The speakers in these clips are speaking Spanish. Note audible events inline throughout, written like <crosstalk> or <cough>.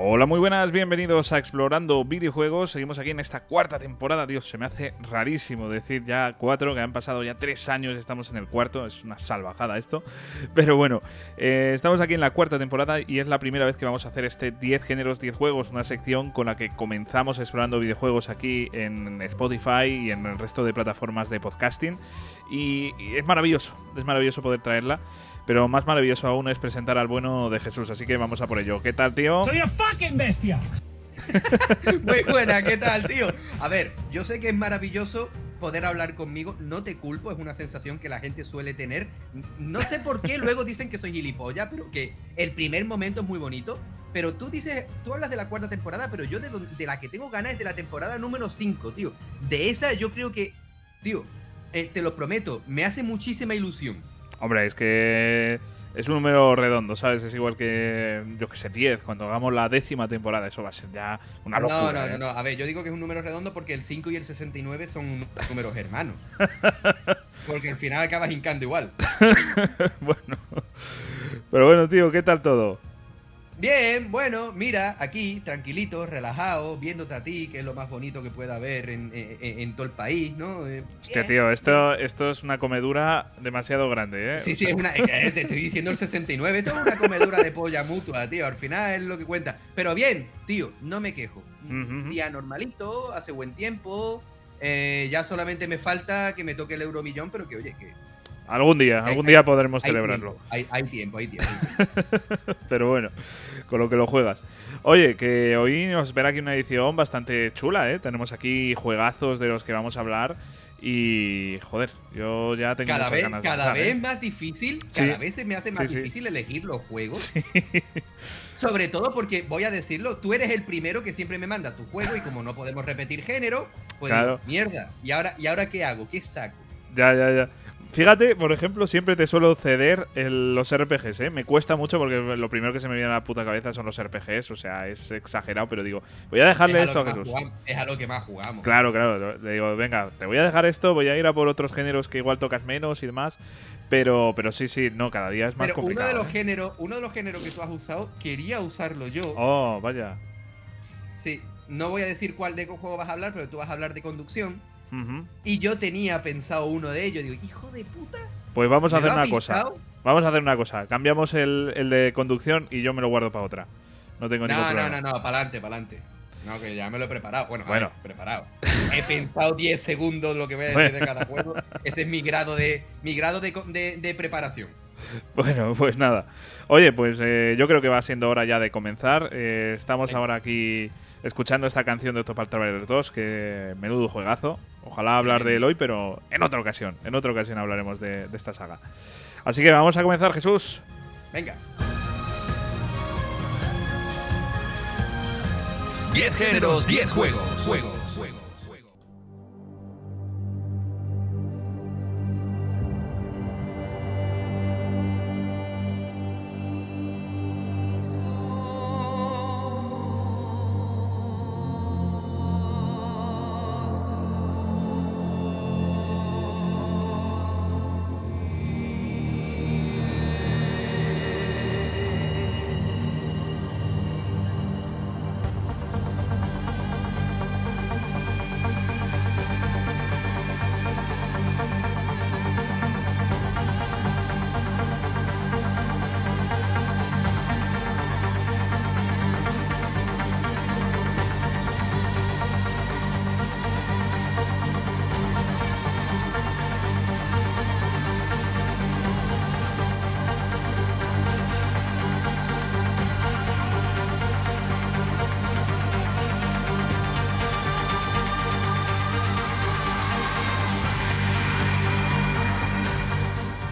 Hola, muy buenas, bienvenidos a Explorando Videojuegos. Seguimos aquí en esta cuarta temporada. Dios, se me hace rarísimo decir ya cuatro, que han pasado ya tres años, estamos en el cuarto. Es una salvajada esto. Pero bueno, eh, estamos aquí en la cuarta temporada y es la primera vez que vamos a hacer este 10 géneros, 10 juegos, una sección con la que comenzamos explorando videojuegos aquí en Spotify y en el resto de plataformas de podcasting. y es maravilloso, es maravilloso poder traerla. Pero más maravilloso aún es presentar al bueno de Jesús, así que vamos a por ello. ¿Qué tal, tío? ¡Soy una fucking bestia! <laughs> Muy buena, ¿qué tal, tío? A ver, yo sé que es maravilloso poder hablar conmigo, no te culpo, es una sensación que la gente suele tener. No sé por qué luego dicen que soy gilipollas, pero que el primer momento es muy bonito. Pero tú dices, tú hablas de la cuarta temporada, pero yo de, de la que tengo ganas es de la temporada número 5, tío. De esa yo creo que, tío, eh, te lo prometo, me hace muchísima ilusión. Hombre, es que es un número redondo, ¿sabes? Es igual que, yo que sé, 10. Cuando hagamos la décima temporada, eso va a ser ya una locura. No, no, ¿eh? no, no. A ver, yo digo que es un número redondo porque el 5 y el 69 son números hermanos. <laughs> Porque al final acabas hincando igual. <laughs> bueno. Pero bueno, tío, ¿qué tal todo? Bien, bueno, mira, aquí, tranquilito, relajado, viéndote a ti, que es lo más bonito que pueda haber en, en- en todo el país, ¿no? Eh, Hostia, eh, tío, esto, esto es una comedura demasiado grande, ¿eh? Sí, sí, es una. eh, Te estoy diciendo el 69, esto es una comedura de polla mutua, tío. Al final es lo que cuenta. Pero bien, tío, no me quejo. Un día normalito, hace buen tiempo. eh, ya solamente me falta que me toque el euromillón, pero que oye, que. Algún día, algún hay- día podremos hay celebrarlo. tiempo, Hay, hay tiempo, hay <laughs> tiempo. Pero bueno, con lo que lo juegas. Oye, que hoy nos espera aquí una edición bastante chula, ¿eh? Tenemos aquí juegazos de los que vamos a hablar. Y, joder, yo ya tengo Cada muchas vez, ganas de cada ¿eh? vez más difícil, Sí. cada vez se me hace más Sí, sí. difícil elegir los juegos. <laughs> Sobre todo porque, voy a decirlo, tú eres el primero que siempre me manda tu juego y como no podemos repetir género, pues Claro. digo, mierda, ¿y ahora, ¿y ahora qué hago? ¿Qué saco? Ya, ya, ya. Fíjate, por ejemplo, siempre te suelo ceder el- los RPGs, ¿eh? Me cuesta mucho porque lo primero que se me viene a la puta cabeza son los RPGs, o sea, es exagerado, pero digo, voy a dejarle Es esto a Jesús. jugamos, es a lo que más jugamos. Claro, claro. Le digo, venga, te voy a dejar esto, voy a ir a por otros géneros que igual tocas menos y demás. Pero, pero sí, sí, no, cada día es más Pero uno complicado. de los ¿eh? géneros, uno de los géneros que tú has usado, quería usarlo yo. Oh, vaya. Sí, no voy a decir cuál de juego vas a hablar, pero tú vas a hablar de conducción. Y yo tenía pensado uno de ellos. Digo, hijo de puta. Pues vamos a ¿me hacer una cosa. Vamos a hacer una cosa. Cambiamos el, el de conducción y yo me lo guardo para otra. No tengo ningún No, no, problema. no, no, para adelante, para adelante. No, que ya me lo he preparado. Bueno, a Bueno. ver, preparado. He pensado 10 segundos lo que voy a decir Bueno. de cada juego. Ese es mi grado de mi grado de, de- de preparación. Bueno, pues nada. Oye, pues eh, yo creo que va siendo hora ya de comenzar. Eh, estamos ahora aquí escuchando esta canción de Octopath Traveler 2, que menudo juegazo. Ojalá hablar de él hoy, pero en otra ocasión. En otra ocasión hablaremos de, de esta saga. Así que vamos a comenzar, Jesús. Venga. 10 géneros, 10 juegos. Juegos, juegos, juegos.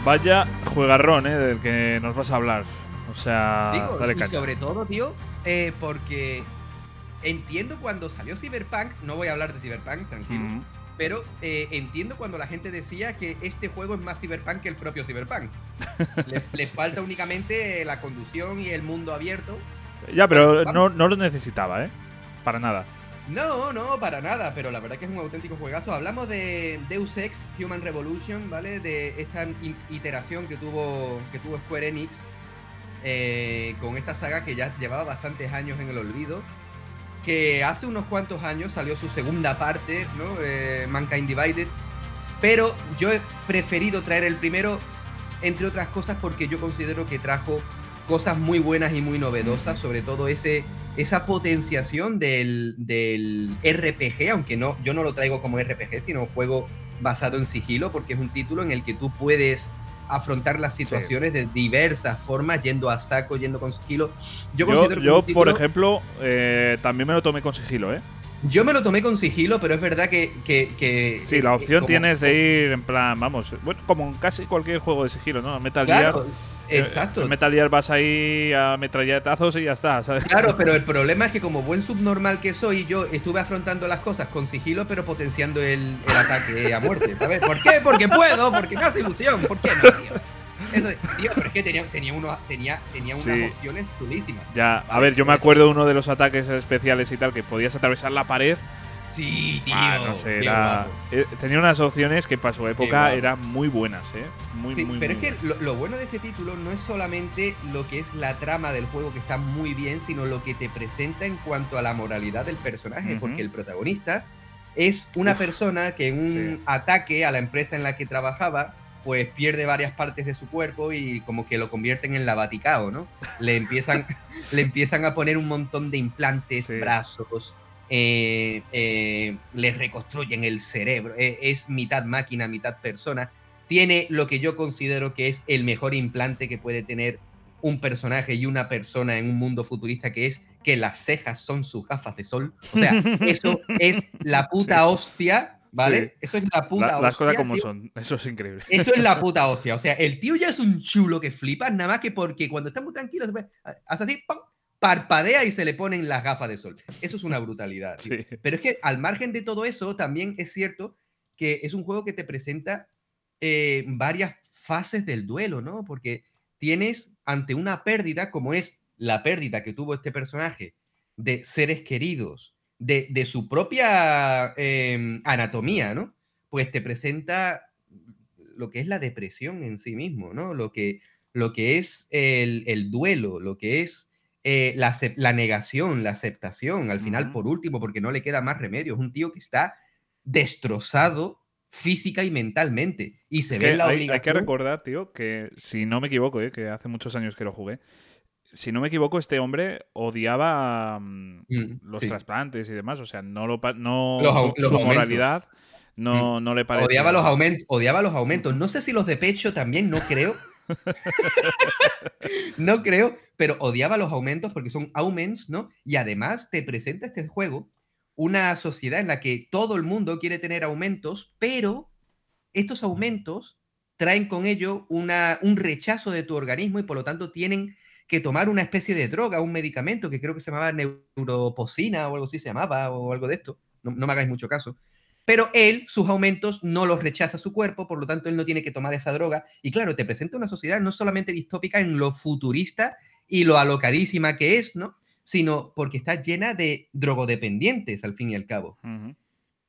Vaya juegarrón, ¿eh? Del que nos vas a hablar. O sea, Digo, dale y caña. sobre todo, tío, eh, porque entiendo cuando salió Cyberpunk, no voy a hablar de Cyberpunk, tranquilo, Mm. pero eh, entiendo cuando la gente decía que este juego es más Cyberpunk que el propio Cyberpunk. <laughs> Le, le falta únicamente la conducción y el mundo abierto. Ya, pero no, no lo necesitaba, ¿eh? Para nada. No, no, para nada, pero la verdad que es un auténtico juegazo. Hablamos de Deus Ex Human Revolution, ¿vale? De esta iteración que tuvo, que tuvo Square Enix. eh, con esta saga que ya llevaba bastantes años en el olvido, que hace unos cuantos años salió su segunda parte, ¿no? Eh, Mankind Divided, pero yo he preferido traer el primero, entre otras cosas, porque yo considero que trajo cosas muy buenas y muy novedosas, sobre todo ese, esa potenciación del, del RPG, aunque no, yo no lo traigo como RPG, sino un juego basado en sigilo, porque es un título en el que tú puedes afrontar las situaciones de diversas formas, yendo a saco, yendo con sigilo. Yo, considero yo, por ejemplo, eh, también me lo tomé con sigilo, ¿eh? Yo me lo tomé con sigilo, pero es verdad que. que, sí, la opción tienes de ir en plan, vamos, bueno, como en casi cualquier juego de sigilo, ¿no? Metal Gear. Eh, Exacto. En Metal Gear vas ahí a metralletazos y ya está, ¿sabes? Claro, pero el <laughs> problema es que como buen subnormal que soy, yo estuve afrontando las cosas con sigilo, pero potenciando el, ataque a muerte. ¿sabes? ¿Por qué? Porque puedo, porque me hace ilusión. ¿Por qué no, tío? Eso, tío, pero es que tenía, tenía, uno, tenía, tenía unas opciones chulísimas. Ya, a ver, yo me acuerdo de uno de los ataques especiales y tal, que podías atravesar la pared Sí, tío. Ah, no sé, eh, tenía unas opciones que para su época eran muy buenas, ¿eh? Muy, sí, Pero es que lo, bueno de este título no es solamente lo que es la trama del juego que está muy bien, sino lo que te presenta en cuanto a la moralidad del personaje, porque el protagonista es una persona que en un ataque a la empresa en la que trabajaba, pues pierde varias partes de su cuerpo y como que lo convierten en la Vaticao, ¿no? Le empiezan, <laughs> le empiezan a poner un montón de implantes, brazos, eh, eh, le reconstruyen el cerebro, eh, es mitad máquina, mitad persona, tiene lo que yo considero que es el mejor implante que puede tener un personaje y una persona en un mundo futurista, que es que las cejas son sus gafas de sol. O sea, <laughs> eso es la puta hostia, ¿vale? Eso es la puta hostia. Las cosas como son, eso es increíble. Eso es la <laughs> puta hostia. O sea, el tío ya es un chulo que flipa, nada más que porque cuando está muy tranquilo, hace así, ¡pum! Parpadea y se le ponen las gafas de sol. Eso es una brutalidad. Pero es que al margen de todo eso, también es cierto que es un juego que te presenta eh, varias fases del duelo, ¿no? Porque tienes ante una pérdida, como es la pérdida que tuvo este personaje de seres queridos, de, su propia em, anatomía, ¿no? Pues te presenta lo que es la depresión en sí mismo, ¿no? Lo que, lo que es el, el duelo, lo que es eh, la, negación, la aceptación, al final, por último, porque no le queda más remedio. Es un tío que está destrozado física y mentalmente. Y se ve la obligación. Hay que recordar, tío, que si no me equivoco, eh, que hace muchos años que lo jugué, si no me equivoco, este hombre odiaba mm, mm, los trasplantes y demás. O sea, no lo no su moralidad no, mm. no le parecía. Odiaba los, aumentos, odiaba los aumentos. No sé si los de pecho también, no creo. <laughs> no creo, pero odiaba los aumentos porque son auments, ¿no? Y además te presenta este juego una sociedad en la que todo el mundo quiere tener aumentos, pero estos aumentos traen con ello una, un rechazo de tu organismo y por lo tanto tienen que tomar una especie de droga, un medicamento que creo que se llamaba neuroposina o algo así se llamaba o algo de esto. no me hagáis mucho caso pero él, sus aumentos, no los rechaza su cuerpo, por lo tanto, él no tiene que tomar esa droga. Y claro, te presenta una sociedad no solamente distópica en lo futurista y lo alocadísima que es, ¿no? Sino porque está llena de drogodependientes, al fin y al cabo.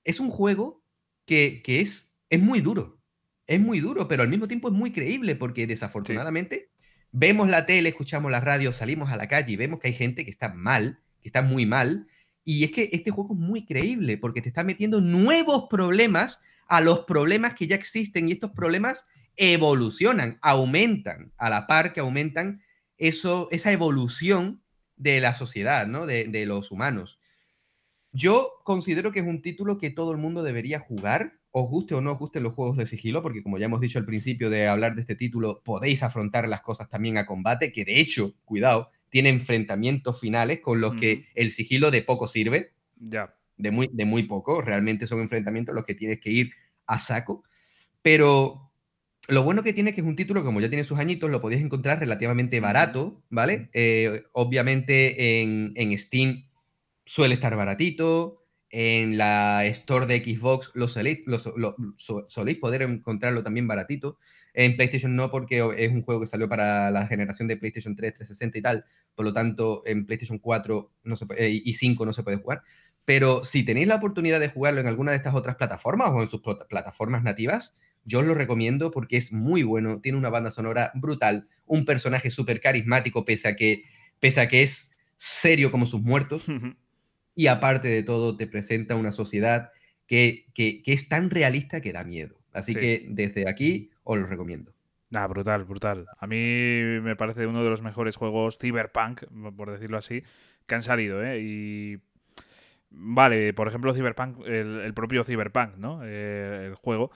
Es un juego que, es, es muy duro. Es muy duro, pero al mismo tiempo es muy creíble, porque desafortunadamente vemos la tele, escuchamos la radio, salimos a la calle y vemos que hay gente que está mal, que está muy mal, y es que este juego es muy creíble porque te está metiendo nuevos problemas a los problemas que ya existen y estos problemas evolucionan, aumentan a la par que aumentan eso, esa evolución de la sociedad, ¿no? De, los humanos. Yo considero que es un título que todo el mundo debería jugar, os guste o no os gusten los juegos de sigilo, porque como ya hemos dicho al principio de hablar de este título, podéis afrontar las cosas también a combate, que de hecho, cuidado, tiene enfrentamientos finales con los que el sigilo de poco sirve. Ya. De muy, de muy poco. Realmente son enfrentamientos los que tienes que ir a saco. Pero lo bueno que tiene es que es un título, como ya tiene sus añitos, lo podéis encontrar relativamente barato, ¿vale? Eh, obviamente en, Steam suele estar baratito. En la Store de Xbox lo soléis, soléis poder encontrarlo también baratito. En PlayStation no, porque es un juego que salió para la generación de PlayStation 3, 360 y tal. Por lo tanto, en PlayStation 4 no se eh, y 5 no se puede jugar. Pero si tenéis la oportunidad de jugarlo en alguna de estas otras plataformas o en sus plataformas nativas, yo lo recomiendo porque es muy bueno, tiene una banda sonora brutal, un personaje súper carismático pese a, que, pese a que es serio como sus muertos, y aparte de todo te presenta una sociedad que, que, es tan realista que da miedo. Así que desde aquí os lo recomiendo. Nah, brutal, brutal. A mí me parece uno de los mejores juegos cyberpunk, por decirlo así, que han salido, ¿eh? Y Vale, por ejemplo, Cyberpunk, el, propio Cyberpunk, ¿no? Eh, el juego.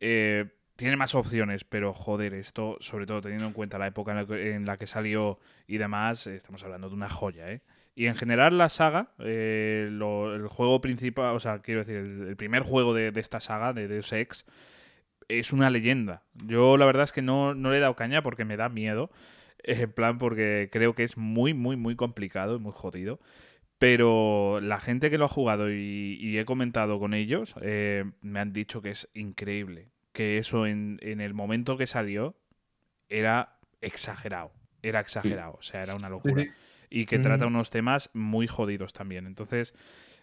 Eh, tiene más opciones, pero joder, esto, sobre todo teniendo en cuenta la época en la que, salió y demás, estamos hablando de una joya, ¿eh? Y en general la saga, eh, el juego principal, o sea, quiero decir, el, primer juego de, esta saga, de Deus Ex, es una leyenda. Yo la verdad es que no, no le he dado caña porque me da miedo, <laughs> en plan porque creo que es muy, muy, muy complicado y muy jodido. Pero la gente que lo ha jugado y, he comentado con ellos eh, me han dicho que es increíble. Que eso en, el momento que salió era exagerado. Era exagerado. O sea, era una locura. Y que trata unos temas muy jodidos también. Entonces,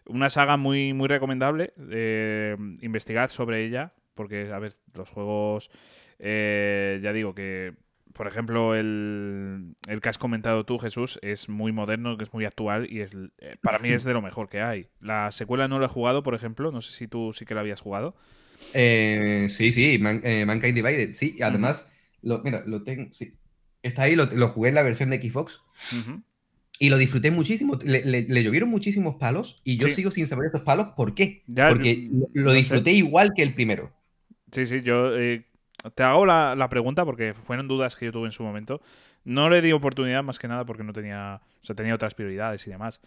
una saga muy, muy recomendable. Eh, investigad sobre ella. Porque, a ver, los juegos. Eh, ya digo que por ejemplo, el, que has comentado tú, Jesús, es muy moderno, que es muy actual y es eh, para mí es de lo mejor que hay. La secuela no la he jugado, por ejemplo, no sé si tú sí que la habías jugado. Eh, sí, sí, eh, Mankind Divided, sí, además, lo, mira, lo tengo, sí, está ahí, lo, jugué en la versión de Xbox y lo disfruté muchísimo, le, llovieron muchísimos palos y yo sigo sin saber esos palos, ¿por qué? Porque lo, disfruté igual que el primero. Sí, sí, yo te hago la, pregunta porque fueron dudas que yo tuve en su momento. No le di oportunidad más que nada porque no tenía, o sea, tenía otras prioridades y demás.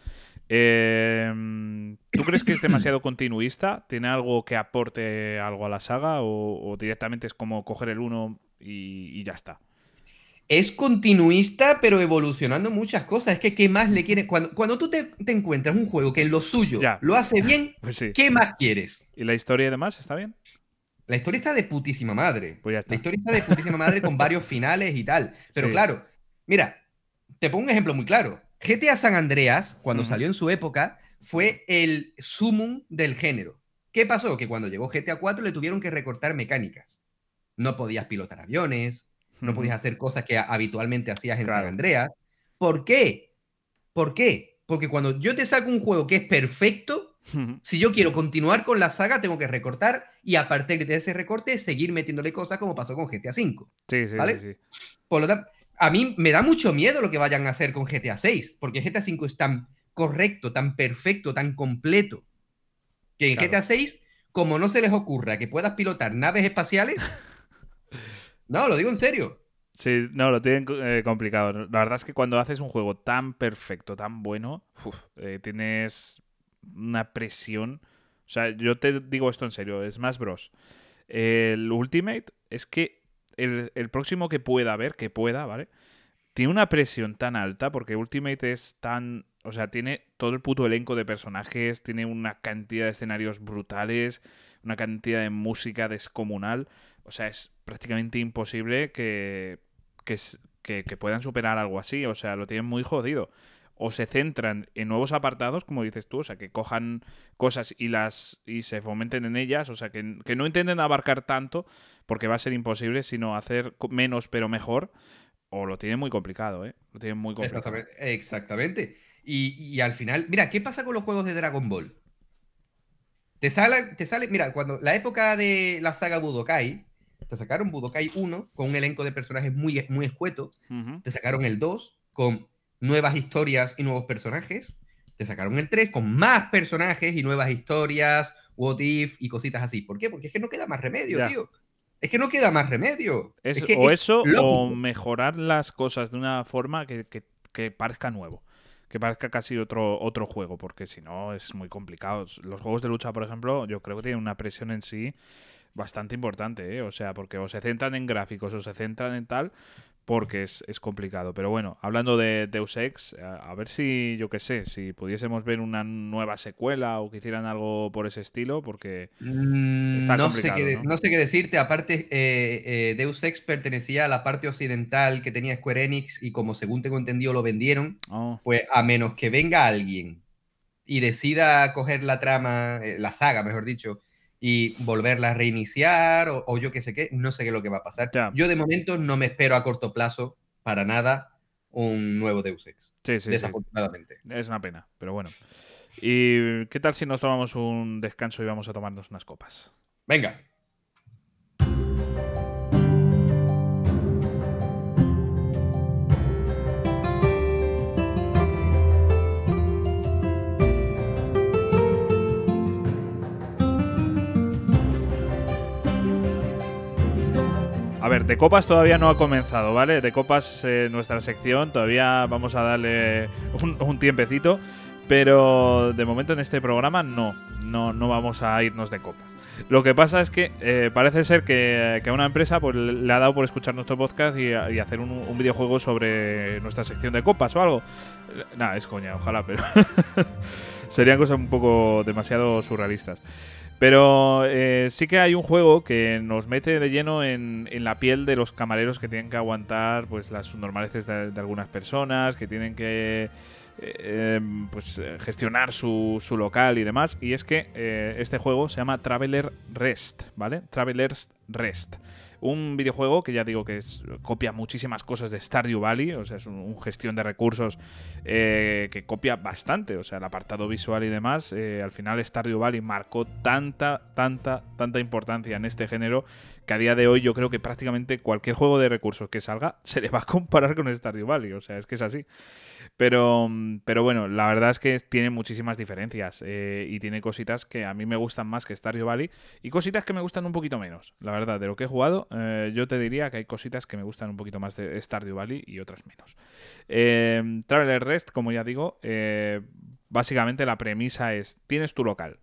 Em, ¿Tú crees que es demasiado <clears throat> continuista? ¿Tiene algo que aporte algo a la saga o, directamente es como coger el uno y, ya está? Es continuista, pero evolucionando muchas cosas. Es que, ¿qué más le quieres? Cuando, cuando tú te, encuentras un juego que en lo suyo lo hace bien, <laughs> pues ¿qué más quieres? ¿Y la historia y demás está bien? La historia está de putísima madre. Pues la historia está de putísima madre con <laughs> varios finales y tal. Pero claro, mira, te pongo un ejemplo muy claro. GTA San Andreas, cuando salió en su época, fue el sumum del género. ¿Qué pasó? Que cuando llegó GTA 4 le tuvieron que recortar mecánicas. No podías pilotar aviones, no podías hacer cosas que habitualmente hacías en San Andreas. ¿Por qué? ¿Por qué? Porque cuando yo te saco un juego que es perfecto, si yo quiero continuar con la saga, tengo que recortar y a partir de ese recorte seguir metiéndole cosas como pasó con GTA V. Sí, sí, sí, Por lo tanto, a mí me da mucho miedo lo que vayan a hacer con GTA VI, porque GTA V es tan correcto, tan perfecto, tan completo, que en GTA VI, como no se les ocurra que puedas pilotar naves espaciales, <laughs> no, lo digo en serio. Sí, no, lo tienen eh, complicado. La verdad es que cuando haces un juego tan perfecto, tan bueno, eh, tienes una presión. O sea, yo te digo esto en serio, es más Bros. El Ultimate es que el, próximo que pueda haber, que pueda, ¿vale? Tiene una presión tan alta porque Ultimate es tan... O sea, tiene todo el puto elenco de personajes, tiene una cantidad de escenarios brutales, una cantidad de música descomunal. O sea, es prácticamente imposible que, que, que puedan superar algo así. O sea, lo tienen muy jodido o se centran en nuevos apartados, como dices tú, o sea, que cojan cosas y las y se fomenten en ellas, o sea, que, no intenten abarcar tanto, porque va a ser imposible, sino hacer menos pero mejor, o lo tienen muy complicado, ¿eh? Lo tienen muy complicado. Exactamente. Y, al final, mira, ¿qué pasa con los juegos de Dragon Ball? Te sale, te sale, mira, cuando la época de la saga Budokai, te sacaron Budokai 1 con un elenco de personajes muy, muy escueto, te sacaron el 2 con nuevas historias y nuevos personajes. Te sacaron el 3 con más personajes y nuevas historias, what if y cositas así. ¿Por qué? Porque es que no queda más remedio, tío. Es que no queda más remedio. o eso, o mejorar las cosas de una forma que, parezca nuevo. Que parezca casi otro, otro juego, porque si no es muy complicado. Los juegos de lucha, por ejemplo, yo creo que tienen una presión en sí bastante importante, ¿eh? O sea, porque o se centran en gráficos o se centran en tal, porque es, complicado. Pero bueno, hablando de Deus Ex, a, ver si, yo qué sé, si pudiésemos ver una nueva secuela o que hicieran algo por ese estilo, porque mm, está no complicado. Sé qué, ¿no? sé qué decirte, aparte, eh, eh, Deus Ex pertenecía a la parte occidental que tenía Square Enix y como según tengo entendido lo vendieron, oh. pues a menos que venga alguien y decida coger la trama, eh, la saga, mejor dicho, y volverla a reiniciar o, yo qué sé qué, no sé qué es lo que va a pasar. Yo de momento no me espero a corto plazo para nada un nuevo Deus Ex. Sí, sí, desafortunadamente. Es una pena, pero bueno. ¿Y qué tal si nos tomamos un descanso y vamos a tomarnos unas copas? Venga. A ver, de copas todavía no ha comenzado, ¿vale? De copas eh, nuestra sección, todavía vamos a darle un, tiempecito, pero de momento en este programa no, no, no vamos a irnos de copas. Lo que pasa es que eh, parece ser que, a una empresa pues, le ha dado por escuchar nuestro podcast y, hacer un, videojuego sobre nuestra sección de copas o algo. Nada, es coña, ojalá, pero <laughs> serían cosas un poco demasiado surrealistas. Pero eh, sí que hay un juego que nos mete de lleno en, la piel de los camareros que tienen que aguantar pues las normaleces de, algunas personas, que tienen que eh, em, pues gestionar su, su, local y demás. Y es que eh, este juego se llama Traveler Rest, ¿vale? Traveler's Rest un videojuego que ya digo que es, copia muchísimas cosas de Stardew Valley, o sea, es un, gestión de recursos eh, que copia bastante, o sea, el apartado visual y demás. Eh, al final Stardew Valley marcó tanta, tanta, tanta importancia en este género que a día de hoy yo creo que prácticamente cualquier juego de recursos que salga se le va a comparar con Stardew Valley, o sea, es que es así. Pero, pero bueno, la verdad es que tiene muchísimas diferencias eh, y tiene cositas que a mí me gustan más que Stardew Valley y cositas que me gustan un poquito menos. La verdad, de lo que he jugado, eh, yo te diría que hay cositas que me gustan un poquito más de Stardew Valley y otras menos. Eh, Traveler Rest, como ya digo, eh, básicamente la premisa es, tienes tu local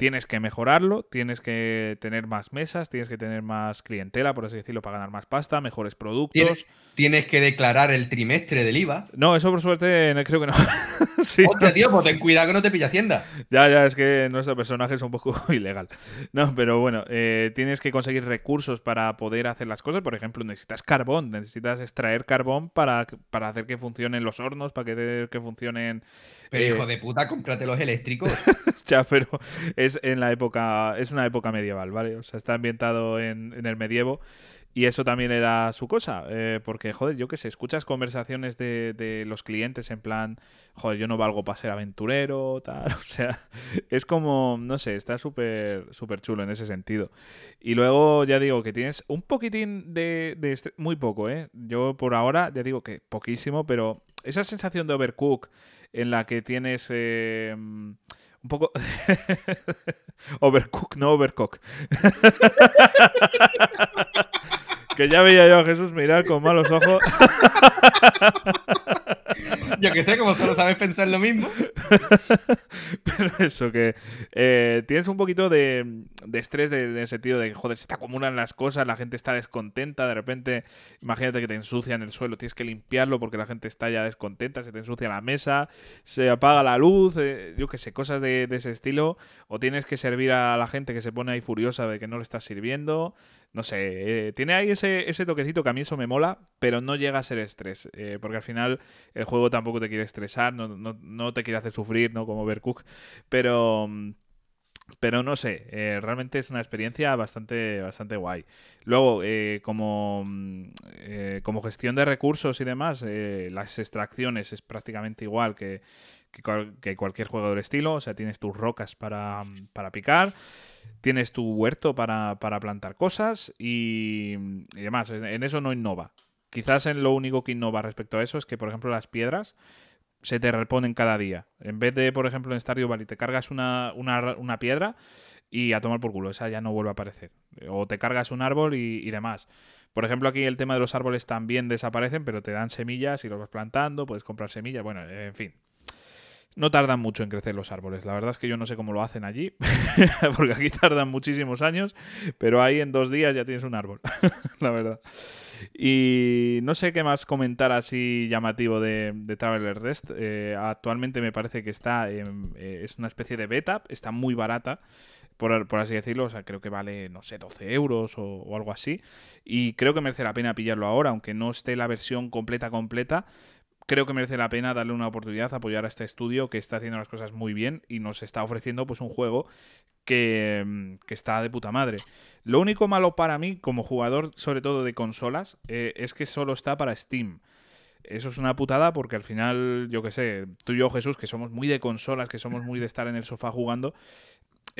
tienes que mejorarlo, tienes que tener más mesas, tienes que tener más clientela, por así decirlo, para ganar más pasta, mejores productos. Tienes, que declarar el trimestre del IVA. No, eso por suerte creo que no. <laughs> sí, tío, pues ten cuidado que no te pilla Hacienda. Ya, ya, es que nuestro personaje es un poco <laughs> ilegal. No, pero bueno, eh, tienes que conseguir recursos para poder hacer las cosas. Por ejemplo, necesitas carbón, necesitas extraer carbón para, para hacer que funcionen los hornos, para que, que funcionen. Pero hijo eh, de puta, cómprate los eléctricos. <laughs> pero es en la época, es una época medieval, ¿vale? O sea, está ambientado en, el medievo y eso también le da su cosa, eh, porque, joder, yo qué sé, escuchas conversaciones de, los clientes en plan, joder, yo no valgo para ser aventurero, tal, <laughs> o sea, es como, no sé, está súper, súper chulo en ese sentido. Y luego, ya digo, que tienes un poquitín de, de, muy poco, ¿eh? Yo por ahora, ya digo que poquísimo, pero esa sensación de overcook en la que tienes... Eh, un poco... <laughs> Overcook, no Overcook. <laughs> que ya veía yo a Jesús mirar con malos ojos. <laughs> Yo que sé, como solo sabes pensar lo mismo. <laughs> Pero eso, que eh, tienes un poquito de, estrés de, en el sentido de que, joder, se te acumulan las cosas, la gente está descontenta, de repente, imagínate que te ensucian el suelo, tienes que limpiarlo porque la gente está ya descontenta, se te ensucia la mesa, se apaga la luz, eh, yo que sé, cosas de, ese estilo, o tienes que servir a la gente que se pone ahí furiosa de que no le estás sirviendo, no sé, eh, tiene ahí ese, ese toquecito que a mí eso me mola, pero no llega a ser estrés, porque al final el juego tampoco te quiere estresar, no, no, no te quiere hacer sufrir, ¿no? Como Overcook, pero... Pero no sé, eh, realmente es una experiencia bastante, bastante guay. Luego, eh, como, eh, como gestión de recursos y demás, las extracciones es prácticamente igual que, que, cualquier juego del estilo. O sea, tienes tus rocas para, para picar, tienes tu huerto para, para plantar cosas y, y demás. En eso no innova. Quizás en lo único que innova respecto a eso es que, por ejemplo, las piedras se te reponen cada día. En vez de, por ejemplo, en Stardew Valley te cargas una, una, piedra y a tomar por culo, esa ya no vuelve a aparecer. O te cargas un árbol y, demás. Por ejemplo, aquí el tema de los árboles también desaparecen, pero te dan semillas y los vas plantando, puedes comprar semillas, bueno, en fin. No tardan mucho en crecer los árboles. La verdad es que yo no sé cómo lo hacen allí, <laughs> porque aquí tardan muchísimos años, pero ahí en dos días ya tienes un árbol, <laughs> la verdad. Y no sé qué más comentar así llamativo de, Traveler Rest. Eh, actualmente me parece que está eh, es una especie de beta, está muy barata. Por, así decirlo, o sea, creo que vale, no sé, 12 euros o, algo así. Y creo que merece la pena pillarlo ahora, aunque no esté la versión completa, completa, creo que merece la pena darle una oportunidad, apoyar a este estudio que está haciendo las cosas muy bien y nos está ofreciendo pues un juego que, mm, que está de puta madre. Lo único malo para mí, como jugador, sobre todo de consolas, eh, es que solo está para Steam. Eso es una putada porque al final, yo que sé, tú y yo, Jesús, que somos muy de consolas, que somos muy de estar en el sofá jugando,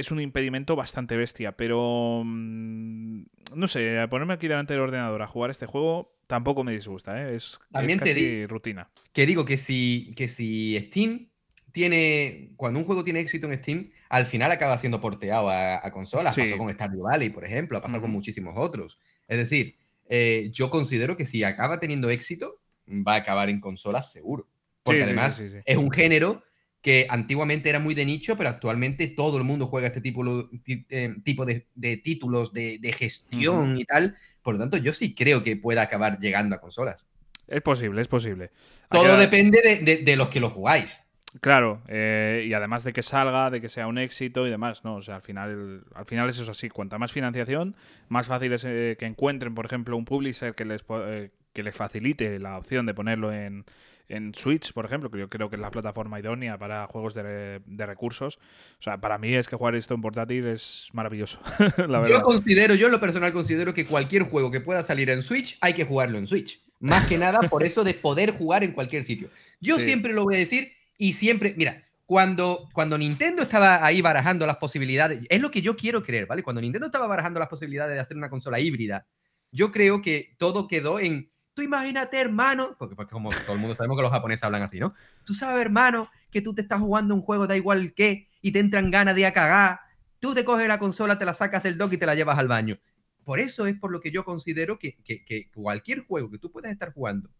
es un impedimento bastante bestia. Pero, mm, no sé, ponerme aquí delante del ordenador a jugar este juego tampoco me disgusta, ¿eh? es, También es casi rutina. Que digo que si, que si Steam tiene. Cuando un juego tiene éxito en Steam, al final acaba siendo porteado a, a consolas. Sí. Pasó con Stardew Valley, por ejemplo, ha pasado con muchísimos otros. Es decir, eh, yo considero que si acaba teniendo éxito, va a acabar en consolas seguro. Porque Sí, además sí. es un género que antiguamente era muy de nicho, pero actualmente todo el mundo juega este tipo, ti- eh, tipo de, de títulos de, de gestión y tal. Por lo tanto, yo sí creo que pueda acabar llegando a consolas. Es posible, es posible. Todo depende de, de- de los que lo jugáis. Claro, eh, y además de que salga, de que sea un éxito y demás, ¿no? O sea, al final, al final eso es así. Cuanta más financiación, más fácil es eh, que encuentren, por ejemplo, un publisher que les, eh, que les facilite la opción de ponerlo en, en Switch, por ejemplo, que yo creo que es la plataforma idónea para juegos de, de recursos. O sea, para mí es que jugar esto en portátil es maravilloso, <laughs> la verdad. Yo considero, yo en lo personal considero que cualquier juego que pueda salir en Switch hay que jugarlo en Switch. Más que nada por eso de poder jugar en cualquier sitio. Yo Sí. siempre lo voy a decir y siempre, mira, cuando, cuando Nintendo estaba ahí barajando las posibilidades, es lo que yo quiero creer, ¿vale? Cuando Nintendo estaba barajando las posibilidades de hacer una consola híbrida, yo creo que todo quedó en, tú imagínate, hermano, porque, porque como todo el mundo sabemos que los japoneses hablan así, ¿no? Tú sabes, hermano, que tú te estás jugando un juego, da igual qué, y te entran ganas de ir a cagar, tú te coges la consola, te la sacas del dock y te la llevas al baño. Por eso es por lo que yo considero que, que- que cualquier juego que tú puedas estar jugando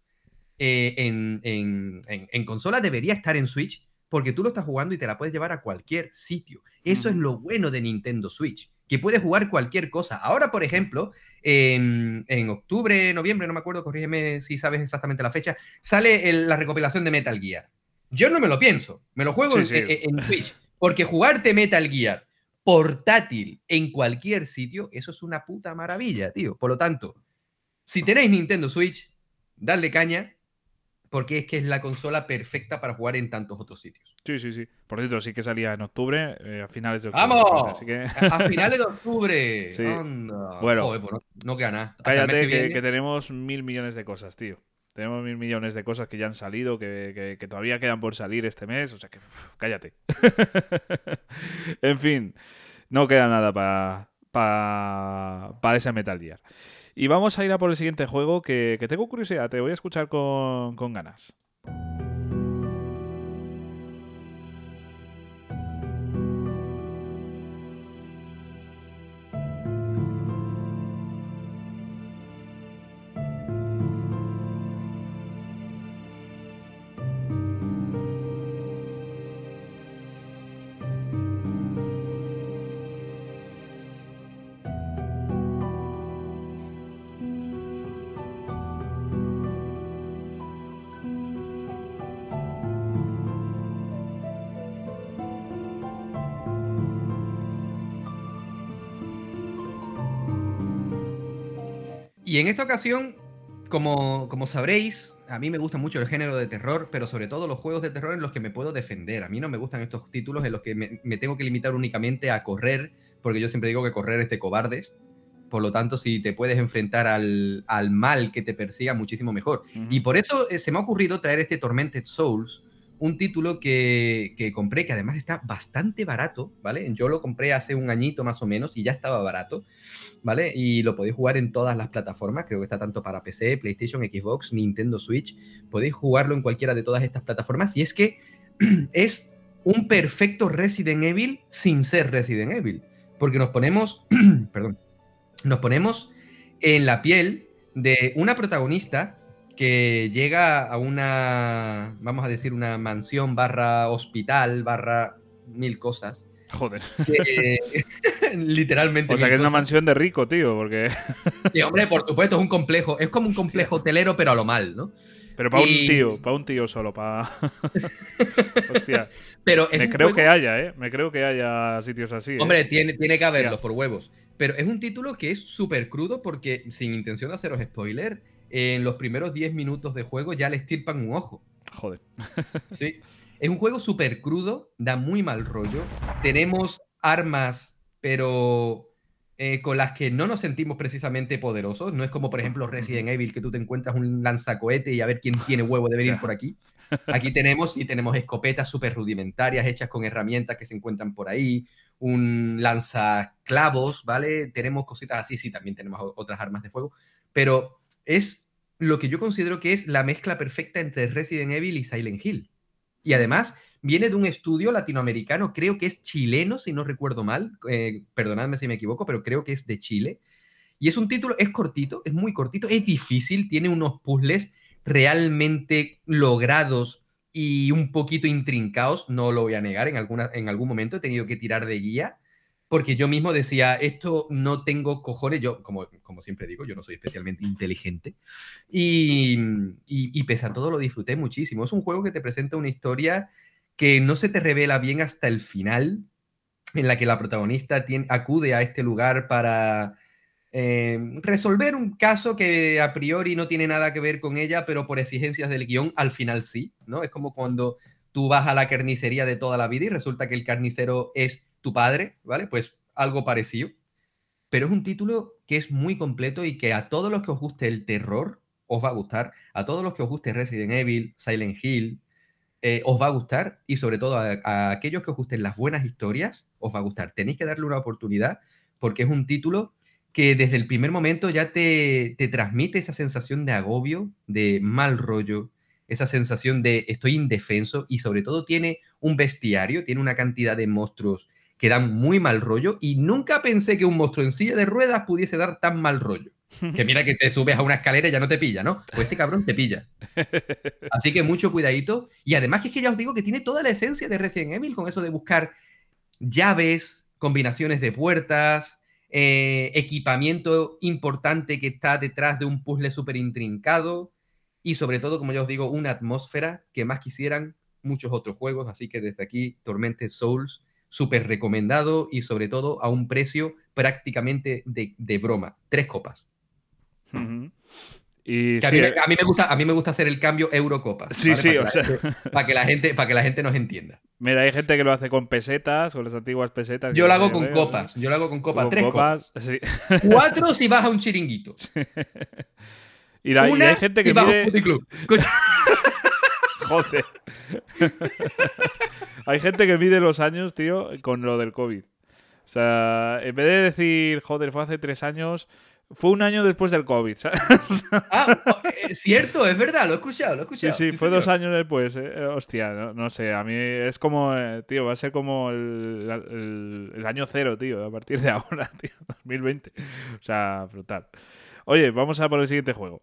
eh, en, en- en- en consola debería estar en Switch, porque tú lo estás jugando y te la puedes llevar a cualquier sitio. Eso es lo bueno de Nintendo Switch, que puedes jugar cualquier cosa. Ahora, por ejemplo, en, en octubre, noviembre, no me acuerdo, corrígeme si sabes exactamente la fecha, sale el- la recopilación de Metal Gear. Yo no me lo pienso, me lo juego Sí, en, sí. en- en Switch, porque jugarte Metal Gear portátil en cualquier sitio, eso es una puta maravilla, tío. Por lo tanto, si tenéis Nintendo Switch, dadle caña, porque es que es la consola perfecta para jugar en tantos otros sitios. Sí, sí, sí. Por cierto, sí que salía en octubre, eh, a finales de octubre. ¡Vamos! Así que A, finales de octubre. <laughs> Sí. Anda. Bueno. Joder, pues no, no queda nada. Hasta cállate que, tenemos mil millones de cosas, tío. Tenemos mil millones de cosas que ya han salido, que, que- que todavía quedan por salir este mes. O sea que, cállate. <laughs> en fin, no queda nada para para ese Metal Gear. Y vamos a ir a por el siguiente juego que, tengo curiosidad, te voy a escuchar con, con ganas. Y en esta ocasión, como, como sabréis, a mí me gusta mucho el género de terror, pero sobre todo los juegos de terror en los que me puedo defender. A mí no me gustan estos títulos en los que me, me tengo que limitar únicamente a correr, porque yo siempre digo que correr es de cobardes. Por lo tanto, si te puedes enfrentar al, al mal que te persiga, muchísimo mejor. Y por eso eh, se me ha ocurrido traer este Tormented Souls, un título que, que compré, que además está bastante barato, ¿vale? Yo lo compré hace un añito más o menos y ya estaba barato, ¿vale? Y lo podéis jugar en todas las plataformas, creo que está tanto para PC, PlayStation, Xbox, Nintendo Switch, podéis jugarlo en cualquiera de todas estas plataformas y es que <clears throat> es un perfecto Resident Evil sin ser Resident Evil, porque nos ponemos, <clears throat> perdón, nos ponemos en la piel de una protagonista que llega a una, vamos a decir, una mansión barra hospital barra mil cosas. Joder. Que, <laughs> literalmente. O sea que es una mansión de rico, tío, porque... Sí, hombre, por supuesto, es un complejo. Es como un Hostia. complejo hotelero, pero a lo mal, ¿no? Pero para Y- un tío, para un tío solo, para... <laughs> Hostia, <laughs> Pero es me creo juego- que haya, ¿eh? Me creo que haya sitios así. ¿eh? Hombre, tiene, tiene que haberlos por huevos. Pero es un título que es súper crudo porque, sin intención de haceros spoiler, en los primeros 10 minutos de juego ya le estirpan un ojo. Joder. <laughs> Sí. Es un juego súper crudo, da muy mal rollo. Tenemos armas, pero eh, con las que no nos sentimos precisamente poderosos. No es como, por ejemplo, Resident Evil, que tú te encuentras un lanzacohete y a ver quién tiene huevo de venir <laughs> por aquí. Aquí tenemos y tenemos escopetas súper rudimentarias hechas con herramientas que se encuentran por ahí, un lanzaclavos, ¿vale? Tenemos cositas así, sí, también tenemos otras armas de fuego, pero es lo que yo considero que es la mezcla perfecta entre Resident Evil y Silent Hill. Y además viene de un estudio latinoamericano, creo que es chileno, si no recuerdo mal, eh, perdonadme si me equivoco, pero creo que es de Chile. Y es un título, es cortito, es muy cortito, es difícil, tiene unos puzzles realmente logrados y un poquito intrincados, no lo voy a negar, en, alguna, en algún momento he tenido que tirar de guía, porque yo mismo decía, esto no tengo cojones, yo, como, como siempre digo, yo no soy especialmente inteligente, y, y, pese a todo lo disfruté muchísimo. Es un juego que te presenta una historia que no se te revela bien hasta el final, en la que la protagonista acude a este lugar para eh, resolver un caso que a priori no tiene nada que ver con ella, pero por exigencias del guion al final sí, ¿no? Es como cuando tú vas a la carnicería de toda la vida y resulta que el carnicero es tu padre, ¿vale? Pues algo parecido. Pero es un título que es muy completo y que a todos los que os guste el terror os va a gustar, a todos los que os guste Resident Evil, Silent Hill, eh, os va a gustar y sobre todo a, a aquellos que os gusten las buenas historias, os va a gustar. Tenéis que darle una oportunidad porque es un título que desde el primer momento ya te, transmite esa sensación de agobio, de mal rollo, esa sensación de estoy indefenso y sobre todo tiene un bestiario, tiene una cantidad de monstruos que dan muy mal rollo y nunca pensé que un monstruo en silla de ruedas pudiese dar tan mal rollo. <laughs> Que mira que te subes a una escalera y ya no te pilla, ¿no? Pues este cabrón te pilla. <laughs> Así que mucho cuidadito. Y además que es que ya os digo que tiene toda la esencia de Resident Evil con eso de buscar llaves, combinaciones de puertas, eh, equipamiento importante que está detrás de un puzzle súper intrincado y sobre todo, como ya os digo, una atmósfera que más quisieran muchos otros juegos. Así que desde aquí, Tormented Souls, súper recomendado y sobre todo a un precio prácticamente de, broma. Tres copas a, mí, me gusta, a mí me gusta hacer el cambio Eurocopa. Sí, sí, para o sea. para que, la gente, para que la gente nos entienda. Mira, hay gente que lo hace con pesetas, con las antiguas pesetas. Yo lo hago con copas. Yo lo hago con copas. Tres copas. Cuatro si vas a un chiringuito. Y, hay gente que mide. <laughs> Joder. Hay gente que mide los años, tío, con lo del COVID. O sea, en vez de decir, joder, fue hace tres años, fue un año después del COVID, ¿sabes? <laughs> Ah, es cierto, es verdad, lo he escuchado, lo he escuchado. Sí, sí, fue dos años después, eh. hostia, no, sé, a mí es como, eh, tío, va a ser como el, el, año cero, tío, a partir de <laughs> ahora, tío, 2020. O sea, brutal. Oye, vamos a por el siguiente juego.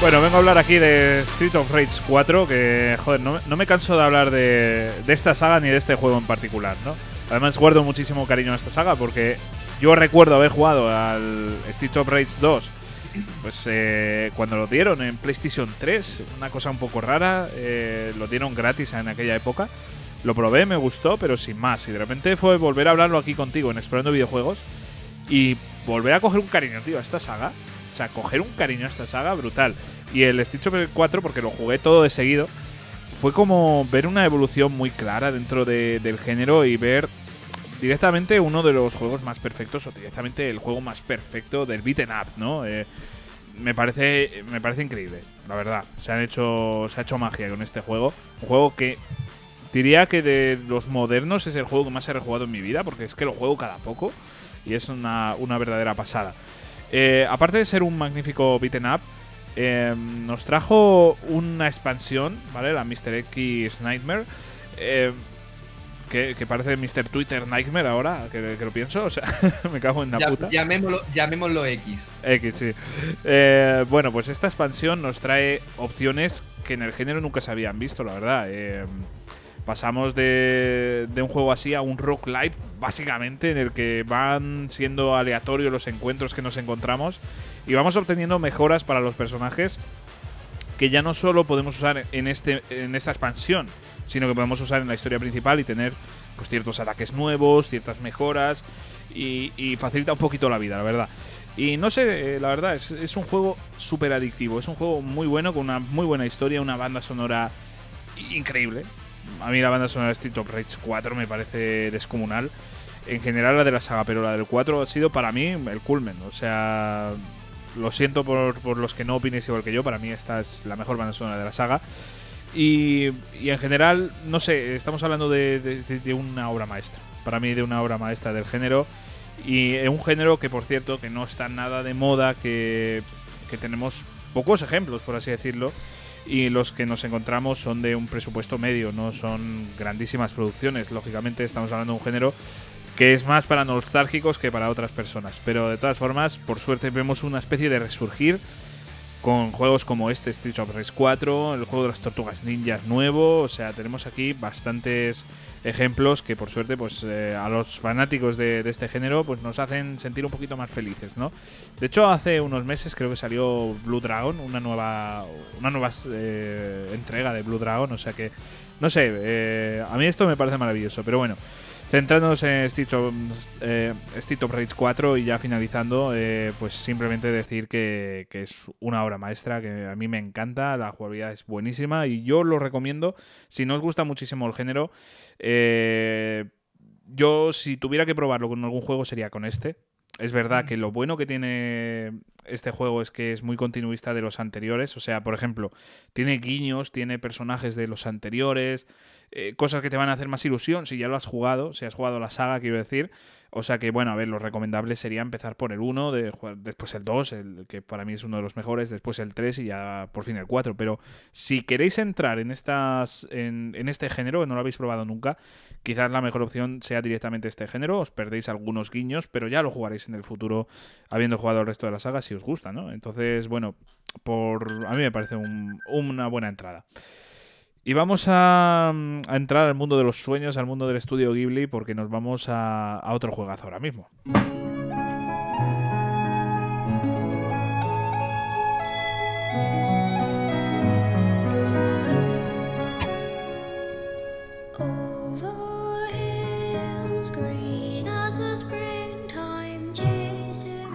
Bueno, vengo a hablar aquí de Street of Rage 4, que, joder, no, me canso de hablar de, esta saga ni de este juego en particular, ¿no? Además, guardo muchísimo cariño a esta saga porque yo recuerdo haber jugado al Street of Rage 2 pues eh, cuando lo dieron en PlayStation 3, una cosa un poco rara, eh, lo dieron gratis en aquella época. Lo probé, me gustó, pero sin más. Y de repente fue volver a hablarlo aquí contigo en Explorando Videojuegos y volver a coger un cariño, tío, a esta saga. Sea, coger un cariño a esta saga brutal. Y el Street Fighter 4, porque lo jugué todo de seguido, fue como ver una evolución muy clara dentro del género y ver directamente uno de los juegos más perfectos o directamente el juego más perfecto del beaten up, ¿no? Eh, me parece me parece increíble, la verdad. Se han hecho se ha hecho magia con este juego, un juego que diría que de los modernos es el juego que más he rejugado en mi vida porque es que lo juego cada poco y es una, verdadera pasada. Eh, aparte de ser un magnífico beaten up, Em, nos trajo una expansión, ¿vale? La Mr. X Nightmare. Em, que, que parece Mr. Twitter Nightmare ahora, que, que lo pienso. O sea, <laughs> me cago en la Ya- puta. llamémoslo, llamémoslo X. X, sí. Eh, bueno, pues esta expansión nos trae opciones que en el género nunca se habían visto, la verdad. Pasamos de, un juego así a un roguelite, básicamente, en el que van siendo aleatorios los encuentros que nos encontramos y vamos obteniendo mejoras para los personajes que ya no solo podemos usar en, este, en esta expansión, sino que podemos usar en la historia principal y tener pues, ciertos ataques nuevos, ciertas mejoras y, y facilita un poquito la vida, la verdad. Y no sé, eh, la verdad, es, es un juego súper adictivo, es un juego muy bueno, con una muy buena historia, una banda sonora increíble. A mí la banda sonora de Street Rage 4 me parece descomunal. En general la de la saga, pero la del 4 ha sido para mí el culmen. O sea, lo siento por, por los que no opinéis igual que yo, para mí esta es la mejor banda sonora de la saga. Y, y en general, no sé, estamos hablando de, de- una obra maestra. Para mí de una obra maestra del género. Y en un género que, por cierto, que no está nada de moda, que, que tenemos pocos ejemplos, por así decirlo. Y los que nos encontramos son de un presupuesto medio, no son grandísimas producciones. Lógicamente estamos hablando de un género que es más para nostálgicos que para otras personas. Pero de todas formas, por suerte vemos una especie de resurgir con juegos como este Street of Rage 4, el juego de las tortugas ninjas nuevo, o sea, tenemos aquí bastantes ejemplos que por suerte pues eh, a los fanáticos de, este género pues nos hacen sentir un poquito más felices, ¿no? De hecho, hace unos meses creo que salió Blue Dragon, una nueva una nueva eh, entrega de Blue Dragon, o sea que no sé, eh, a mí esto me parece maravilloso, pero bueno, Centrándonos en Street of, eh, Street of Rage 4 y ya finalizando, eh, pues simplemente decir que, que es una obra maestra, que a mí me encanta, la jugabilidad es buenísima y yo lo recomiendo. Si no os gusta muchísimo el género, eh, yo si tuviera que probarlo con algún juego sería con este. Es verdad que lo bueno que tiene este juego es que es muy continuista de los anteriores. O sea, por ejemplo, tiene guiños, tiene personajes de los anteriores, eh, cosas que te van a hacer más ilusión si ya lo has jugado, si has jugado la saga, quiero decir. O sea que, bueno, a ver, lo recomendable sería empezar por el 1, de después el 2, el que para mí es uno de los mejores, después el 3 y ya por fin el 4. Pero si queréis entrar en estas en, en este género, no lo habéis probado nunca, quizás la mejor opción sea directamente este género. Os perdéis algunos guiños, pero ya lo jugaréis en el futuro habiendo jugado el resto de la saga si os gusta, ¿no? Entonces, bueno, por a mí me parece un- una buena entrada. Y vamos a, a entrar al mundo de los sueños, al mundo del estudio Ghibli, porque nos vamos a, a otro juegazo ahora mismo.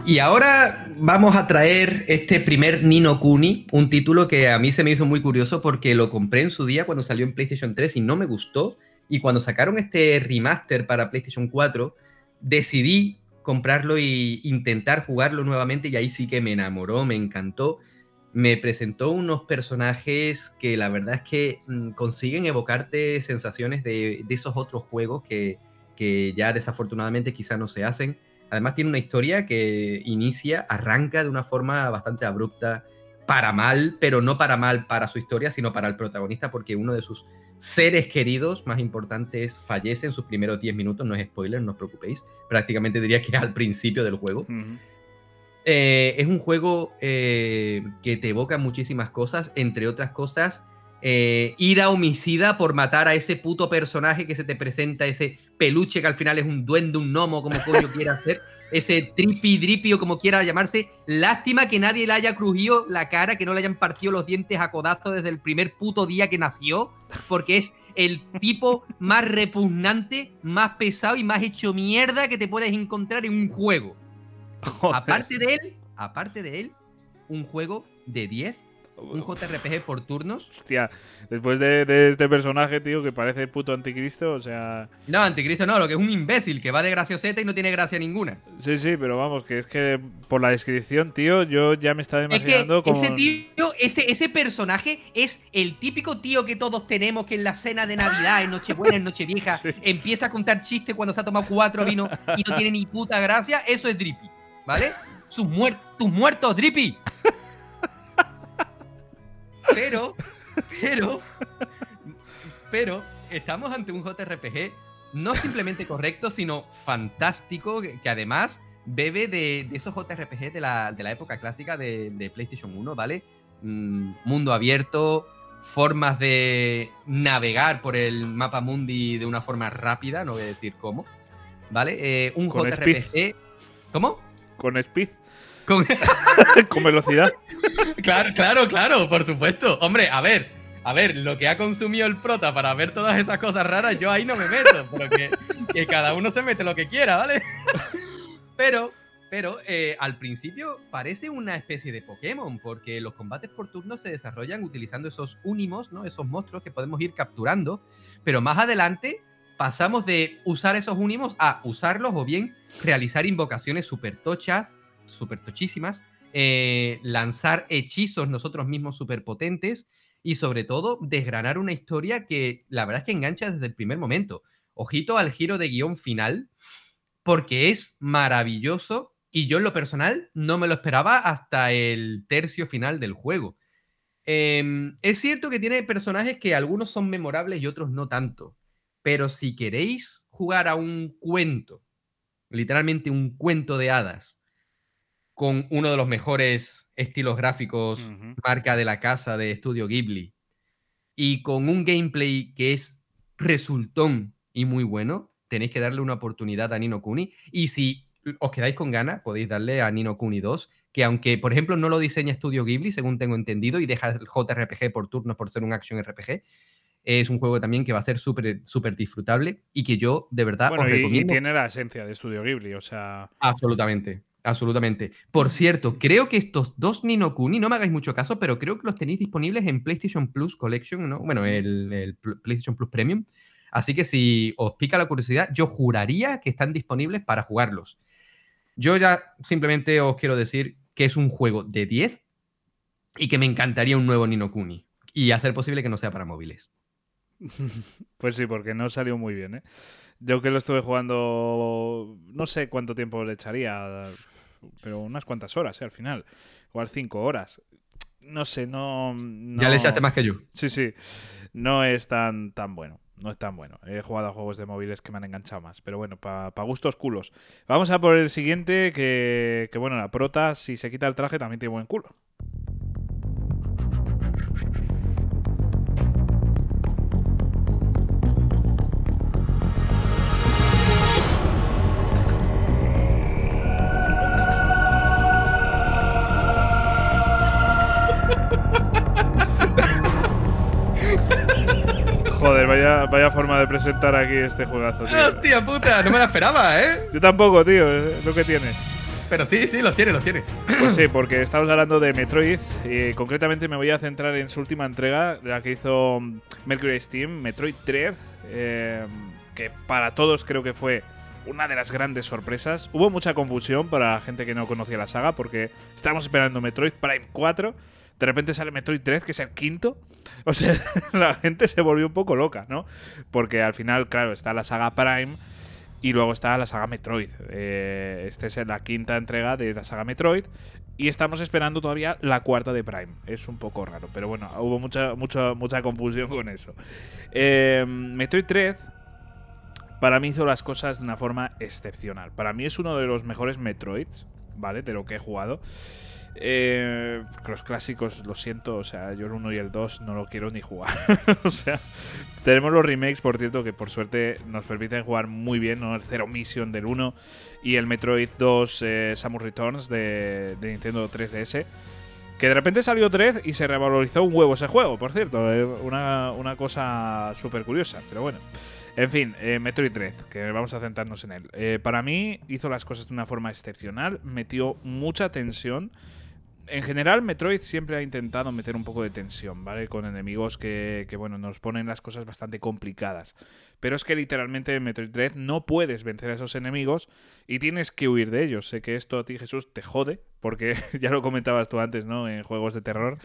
Y ahora vamos a traer este primer Nino Kuni, un título que a mí se me hizo muy curioso porque lo compré en su día cuando salió en PlayStation 3 y no me gustó. Y cuando sacaron este remaster para PlayStation 4, decidí comprarlo e intentar jugarlo nuevamente y ahí sí que me enamoró, me encantó. Me presentó unos personajes que la verdad es que mm, consiguen evocarte sensaciones de, de esos otros juegos que, que ya desafortunadamente quizá no se hacen. Además tiene una historia que inicia, arranca de una forma bastante abrupta, para mal, pero no para mal para su historia, sino para el protagonista, porque uno de sus seres queridos más importantes fallece en sus primeros 10 minutos, no es spoiler, no os preocupéis, prácticamente diría que al principio del juego. Eh, es un juego eh, que te evoca muchísimas cosas, entre otras cosas, eh, ira homicida por matar a ese puto personaje que se te presenta, ese peluche que al final es un duende, un gnomo, como coño quiera ser, ese tripi dripi o como quiera llamarse. Lástima que nadie le haya crujido la cara, que no le hayan partido los dientes a codazo desde el primer puto día que nació, porque es el tipo más repugnante, más pesado y más hecho mierda que te puedes encontrar en un juego. <laughs> Joder. Aparte de él, aparte de él, un juego de 10, un JRPG por turnos. Hostia, después de, de este personaje, tío, que parece el puto anticristo, o sea... No, Anticristo no, lo que es un imbécil que va de gracioseta y no tiene gracia ninguna. Sí, sí, pero vamos, que es que por la descripción, tío, yo ya me estaba Es que imaginando como... ese tío, ese, ese personaje es el típico tío que todos tenemos que en la cena de Navidad, en Nochebuena, en Nochevieja, <laughs> Sí. empieza a contar chistes cuando se ha tomado cuatro vinos y no tiene ni puta gracia. Eso es Drippy, ¿vale? Sus muer- tus muertos, Drippy. Pero, pero, pero, estamos ante un JRPG no simplemente correcto, sino fantástico, que, además bebe de, de esos JRPG de la, de la época clásica de, de PlayStation 1, ¿vale? Mm, mundo abierto, formas de navegar por el mapa mundi de una forma rápida, no voy a decir cómo, ¿vale? Eh, un Con JRPG... ¿Cómo? Con speed, Con- <laughs> con velocidad. Claro, claro, claro, por supuesto. Hombre, a ver, a ver, lo que ha consumido el prota para ver todas esas cosas raras, yo ahí no me meto, pero que, que cada uno se mete lo que quiera, ¿vale? <laughs> Pero, pero eh, al principio parece una especie de Pokémon, porque los combates por turnos se desarrollan utilizando esos únimos, ¿no? Esos monstruos que podemos ir capturando, pero más adelante pasamos de usar esos únimos a usarlos o bien realizar invocaciones súper tochas, súper tochísimas, eh, lanzar hechizos nosotros mismos súper potentes y sobre todo desgranar una historia que la verdad es que engancha desde el primer momento. Ojito al giro de guion final, porque es maravilloso y yo en lo personal no me lo esperaba hasta el tercio final del juego. Em, es cierto que tiene personajes que algunos son memorables y otros no tanto, pero si queréis jugar a un cuento, literalmente un cuento de hadas, con uno de los mejores estilos gráficos marca de la casa de estudio Ghibli y con un gameplay que es resultón y muy bueno, tenéis que darle una oportunidad a Nino Kuni. Y si os quedáis con ganas, podéis darle a Nino Kuni 2, que aunque, por ejemplo, no lo diseña Estudio Ghibli, según tengo entendido, y deja el JRPG por turnos por ser un action RPG, es un juego también que va a ser súper súper disfrutable y que yo, de verdad, Bueno, os y- y, recomiendo. tiene la esencia de Studio Ghibli, o sea. Absolutamente, absolutamente. Por cierto, creo que estos dos Nino Kuni, no me hagáis mucho caso, pero creo que los tenéis disponibles en PlayStation Plus Collection, ¿no? Bueno, el, el Pl- PlayStation Plus Premium. Así que si os pica la curiosidad, yo juraría que están disponibles para jugarlos. Yo ya simplemente os quiero decir que es un juego de 10 y que me encantaría un nuevo Nino Kuni. Y hacer posible que no sea para móviles. <laughs> Pues sí, porque no salió muy bien, ¿eh? Yo que lo estuve jugando, no sé cuánto tiempo le echaría, pero unas cuantas horas, ¿eh? Al final. Igual cinco horas. No sé, no... Ya le echaste más que yo. Sí, sí. No es tan, tan bueno. No es tan bueno. He jugado a juegos de móviles que me han enganchado más. Pero bueno, para gustos culos. Vamos a por el siguiente, que, que bueno, la prota, si se quita el traje, también tiene buen culo. Vaya, vaya forma de presentar aquí este juegazo, tío. ¡Hostia puta! No me la esperaba, ¿eh? Yo tampoco, tío, es lo que tiene. Pero sí, sí, los tiene, los tiene. Pues sí, porque estamos hablando de Metroid y concretamente me voy a centrar en su última entrega, la que hizo Mercury Steam, Metroid 3, eh, que para todos creo que fue una de las grandes sorpresas. Hubo mucha confusión para la gente que no conocía la saga porque estábamos esperando Metroid Prime 4, de repente sale Metroid 3, que es el quinto. <laughs> O sea, <laughs> la gente se volvió un poco loca, ¿no? Porque al final, claro, está la saga Prime y luego está la saga Metroid. Eh, esta es la quinta entrega de la saga Metroid. Y estamos esperando todavía la cuarta de Prime. Es un poco raro, pero bueno, hubo mucha, mucha, mucha confusión con eso. Eh, Metroid 3 para mí hizo las cosas de una forma excepcional. Para mí es uno de los mejores Metroids, ¿vale? De lo que he jugado. Eh, los clásicos, lo siento, o sea, yo el 1 y el 2 no lo quiero ni jugar. <laughs> o sea, tenemos los remakes, por cierto, que por suerte nos permiten jugar muy bien, ¿no? El Zero Mission del 1 y el Metroid 2 eh, Samus Returns de, Nintendo 3DS. Que de repente salió 3 y se revalorizó un huevo ese juego, por cierto. una, una cosa súper curiosa, pero bueno. En fin, eh, Metroid 3, que vamos a centrarnos en él. Eh, para mí hizo las cosas de una forma excepcional, metió mucha tensión. En general, Metroid siempre ha intentado meter un poco de tensión, ¿vale? Con enemigos que, que, bueno, nos ponen las cosas bastante complicadas. Pero es que literalmente en Metroid 3 no puedes vencer a esos enemigos y tienes que huir de ellos. Sé que esto a ti, Jesús, te jode, porque <laughs> ya lo comentabas tú antes, ¿no? En juegos de terror.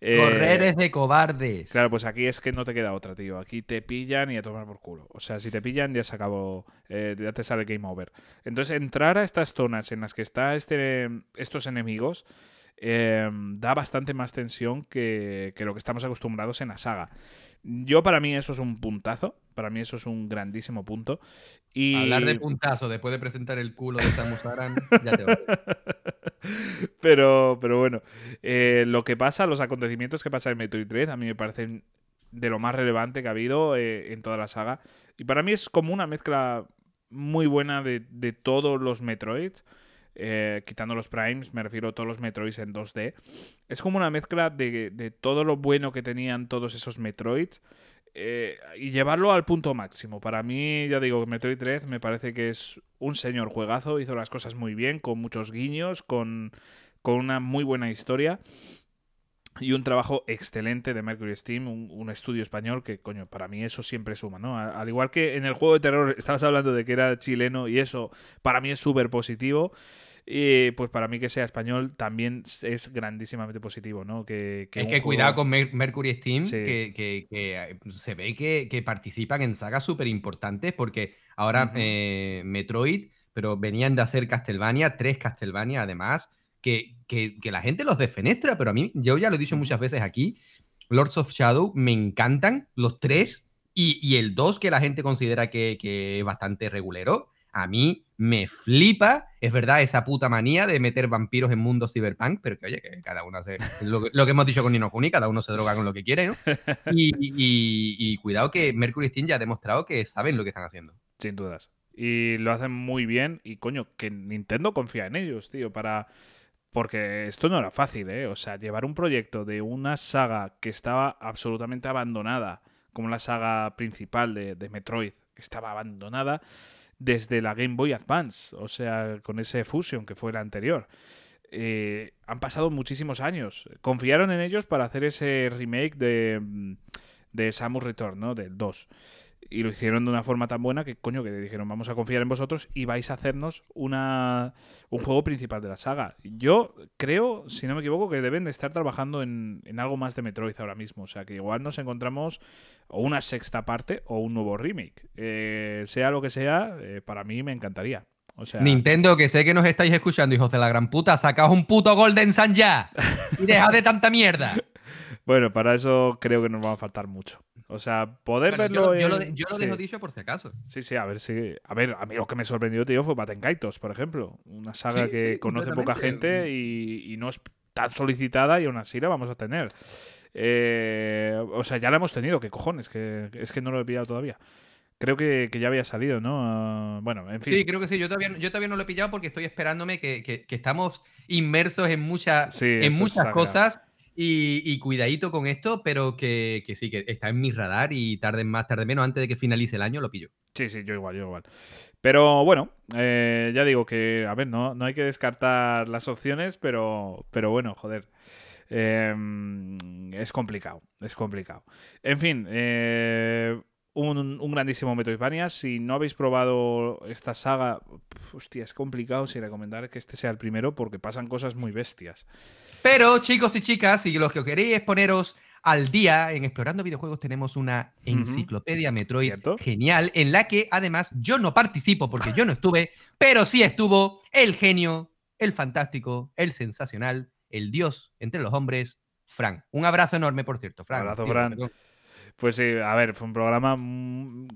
Eh, Correr es de cobardes. Claro, pues aquí es que no te queda otra, tío. Aquí te pillan y a tomar por culo. O sea, si te pillan ya se acabó, eh, ya te sale game over. Entonces, entrar a estas zonas en las que está este, estos enemigos eh, da bastante más tensión que, que lo que estamos acostumbrados en la saga. Yo para mí eso es un puntazo, para mí eso es un grandísimo punto. Y... Hablar de puntazo después de presentar el culo de Samus Aran, ya te vale. <laughs> pero, pero bueno, eh, lo que pasa, los acontecimientos que pasan en Metroid 3, a mí me parecen de lo más relevante que ha habido eh, en toda la saga. Y para mí es como una mezcla muy buena de, de todos los Metroids. Eh, quitando los primes, me refiero a todos los Metroids en 2D. Es como una mezcla de, de todo lo bueno que tenían todos esos Metroids eh, y llevarlo al punto máximo. Para mí, ya digo, Metroid 3 me parece que es un señor juegazo, hizo las cosas muy bien, con muchos guiños, con, con una muy buena historia. Y un trabajo excelente de Mercury Steam, un, un estudio español que, coño, para mí eso siempre suma, ¿no? A- Al igual que en el juego de terror estabas hablando de que era chileno y eso para mí es súper positivo. Y pues para mí que sea español también es grandísimamente positivo, ¿no? Que, que es que juego- cuidado con Mer- Mercury Steam, Sí. que, que- que, eh, se ve que, que participan en sagas súper importantes, porque ahora Ujú. eh, Metroid, pero venían de hacer Castlevania, tres Castlevania además, que, que- que la gente los defenestra, pero a mí, yo ya lo he dicho muchas veces aquí, Lords of Shadow me encantan los tres, y, y el dos que la gente considera que, que es bastante regulero, a mí me flipa, es verdad, esa puta manía de meter vampiros en mundos cyberpunk, pero que oye, que cada uno hace lo, que- lo que hemos dicho con Nino Kuni, cada uno se droga con lo que quiere, ¿no? Y, y- y cuidado que Mercury Steam ya ha demostrado que saben lo que están haciendo. Sin dudas. Y lo hacen muy bien. Y coño, que Nintendo confía en ellos, tío, para. Porque esto no era fácil, ¿eh? O sea, llevar un proyecto de una saga que estaba absolutamente abandonada, como la saga principal de, de Metroid, que estaba abandonada desde la Game Boy Advance, o sea, con ese Fusion que fue la anterior. Eh, han pasado muchísimos años. Confiaron en ellos para hacer ese remake de, mm, de Samus Return, ¿no? Del 2. Y lo hicieron de una forma tan buena que, coño, que dijeron, vamos a confiar en vosotros y vais a hacernos una, un juego principal de la saga. Yo creo, si no me equivoco, que deben de estar trabajando en, en algo más de Metroid ahora mismo. O sea, que igual nos encontramos o una sexta parte o un nuevo remake. Eh, sea lo que sea, eh, para mí me encantaría. O sea, Nintendo, que sé que nos estáis escuchando, hijos de la gran puta, sacaos un puto Golden Sun ya y dejad de tanta mierda. <laughs> bueno, para eso creo que nos va a faltar mucho. O sea, poder Bueno, verlo. yo, yo lo, en- yo lo sí. dejo dicho por si acaso. Sí, sí, a ver si. A ver, a mí lo que me sorprendió, tío, fue Batenkaitos, por ejemplo. Una saga Sí, que sí, conoce poca gente y, y no es tan solicitada y aún así la vamos a tener. Eh, o sea, ya la hemos tenido, ¿qué cojones? Que, es que no lo he pillado todavía. Creo que, que ya había salido, ¿no? Ah, bueno, en fin. Sí, creo que sí. Yo todavía, yo todavía no lo he pillado porque estoy esperándome que, que- que estamos inmersos en, muchas Sí, en muchas cosas y, cuidadito con esto, pero que, que sí, que está en mi radar y tarde más, tarde menos, antes de que finalice el año lo pillo. Sí, sí, yo igual, yo igual. Pero bueno, eh, ya digo que, a ver, no, no hay que descartar las opciones, pero, pero bueno, joder. eh, es complicado, es complicado. En fin, eh, un, un grandísimo Metroidvania. Si no habéis probado esta saga, hostia, es complicado si recomendar que este sea el primero porque pasan cosas muy bestias. Pero, chicos y chicas, si los que queréis poneros al día en Explorando Videojuegos, tenemos una enciclopedia Metroid ¿Cierto? genial, en la que además yo no participo porque yo no estuve, <laughs> pero sí estuvo el genio, el fantástico, el sensacional, el dios entre los hombres, Fran. Un abrazo enorme, por cierto, Fran. Abrazo, Tío, Fran. perdón. Pues sí, a ver, fue un programa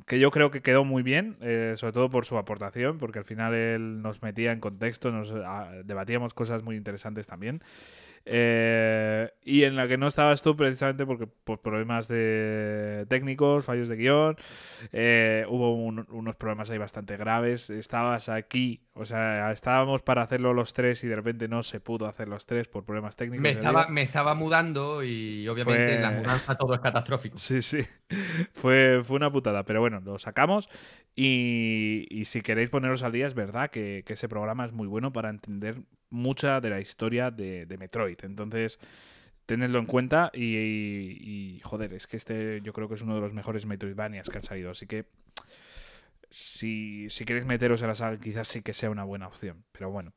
que yo creo que quedó muy bien, eh, sobre todo por su aportación, porque al final él nos metía en contexto, nos ah, debatíamos cosas muy interesantes también. Eh, y en la que no estabas tú precisamente porque por problemas de técnicos, fallos de guion, eh, hubo un- unos problemas ahí bastante graves. Estabas aquí, o sea, estábamos para hacerlo los tres y de repente no se pudo hacer los tres por problemas técnicos. Me estaba, me estaba mudando y obviamente Fue- en la mudanza todo es catastrófico. <laughs> Sí, sí. Fue, fue una putada. Pero bueno, lo sacamos. Y, y si queréis poneros al día, es verdad que, que ese programa es muy bueno para entender mucha de la historia de, de Metroid. Entonces, tenedlo en cuenta. Y, y- joder, es que este yo creo que es uno de los mejores Metroidvanias que han salido. Así que. Si, si queréis meteros en la saga, quizás sí que sea una buena opción. Pero bueno.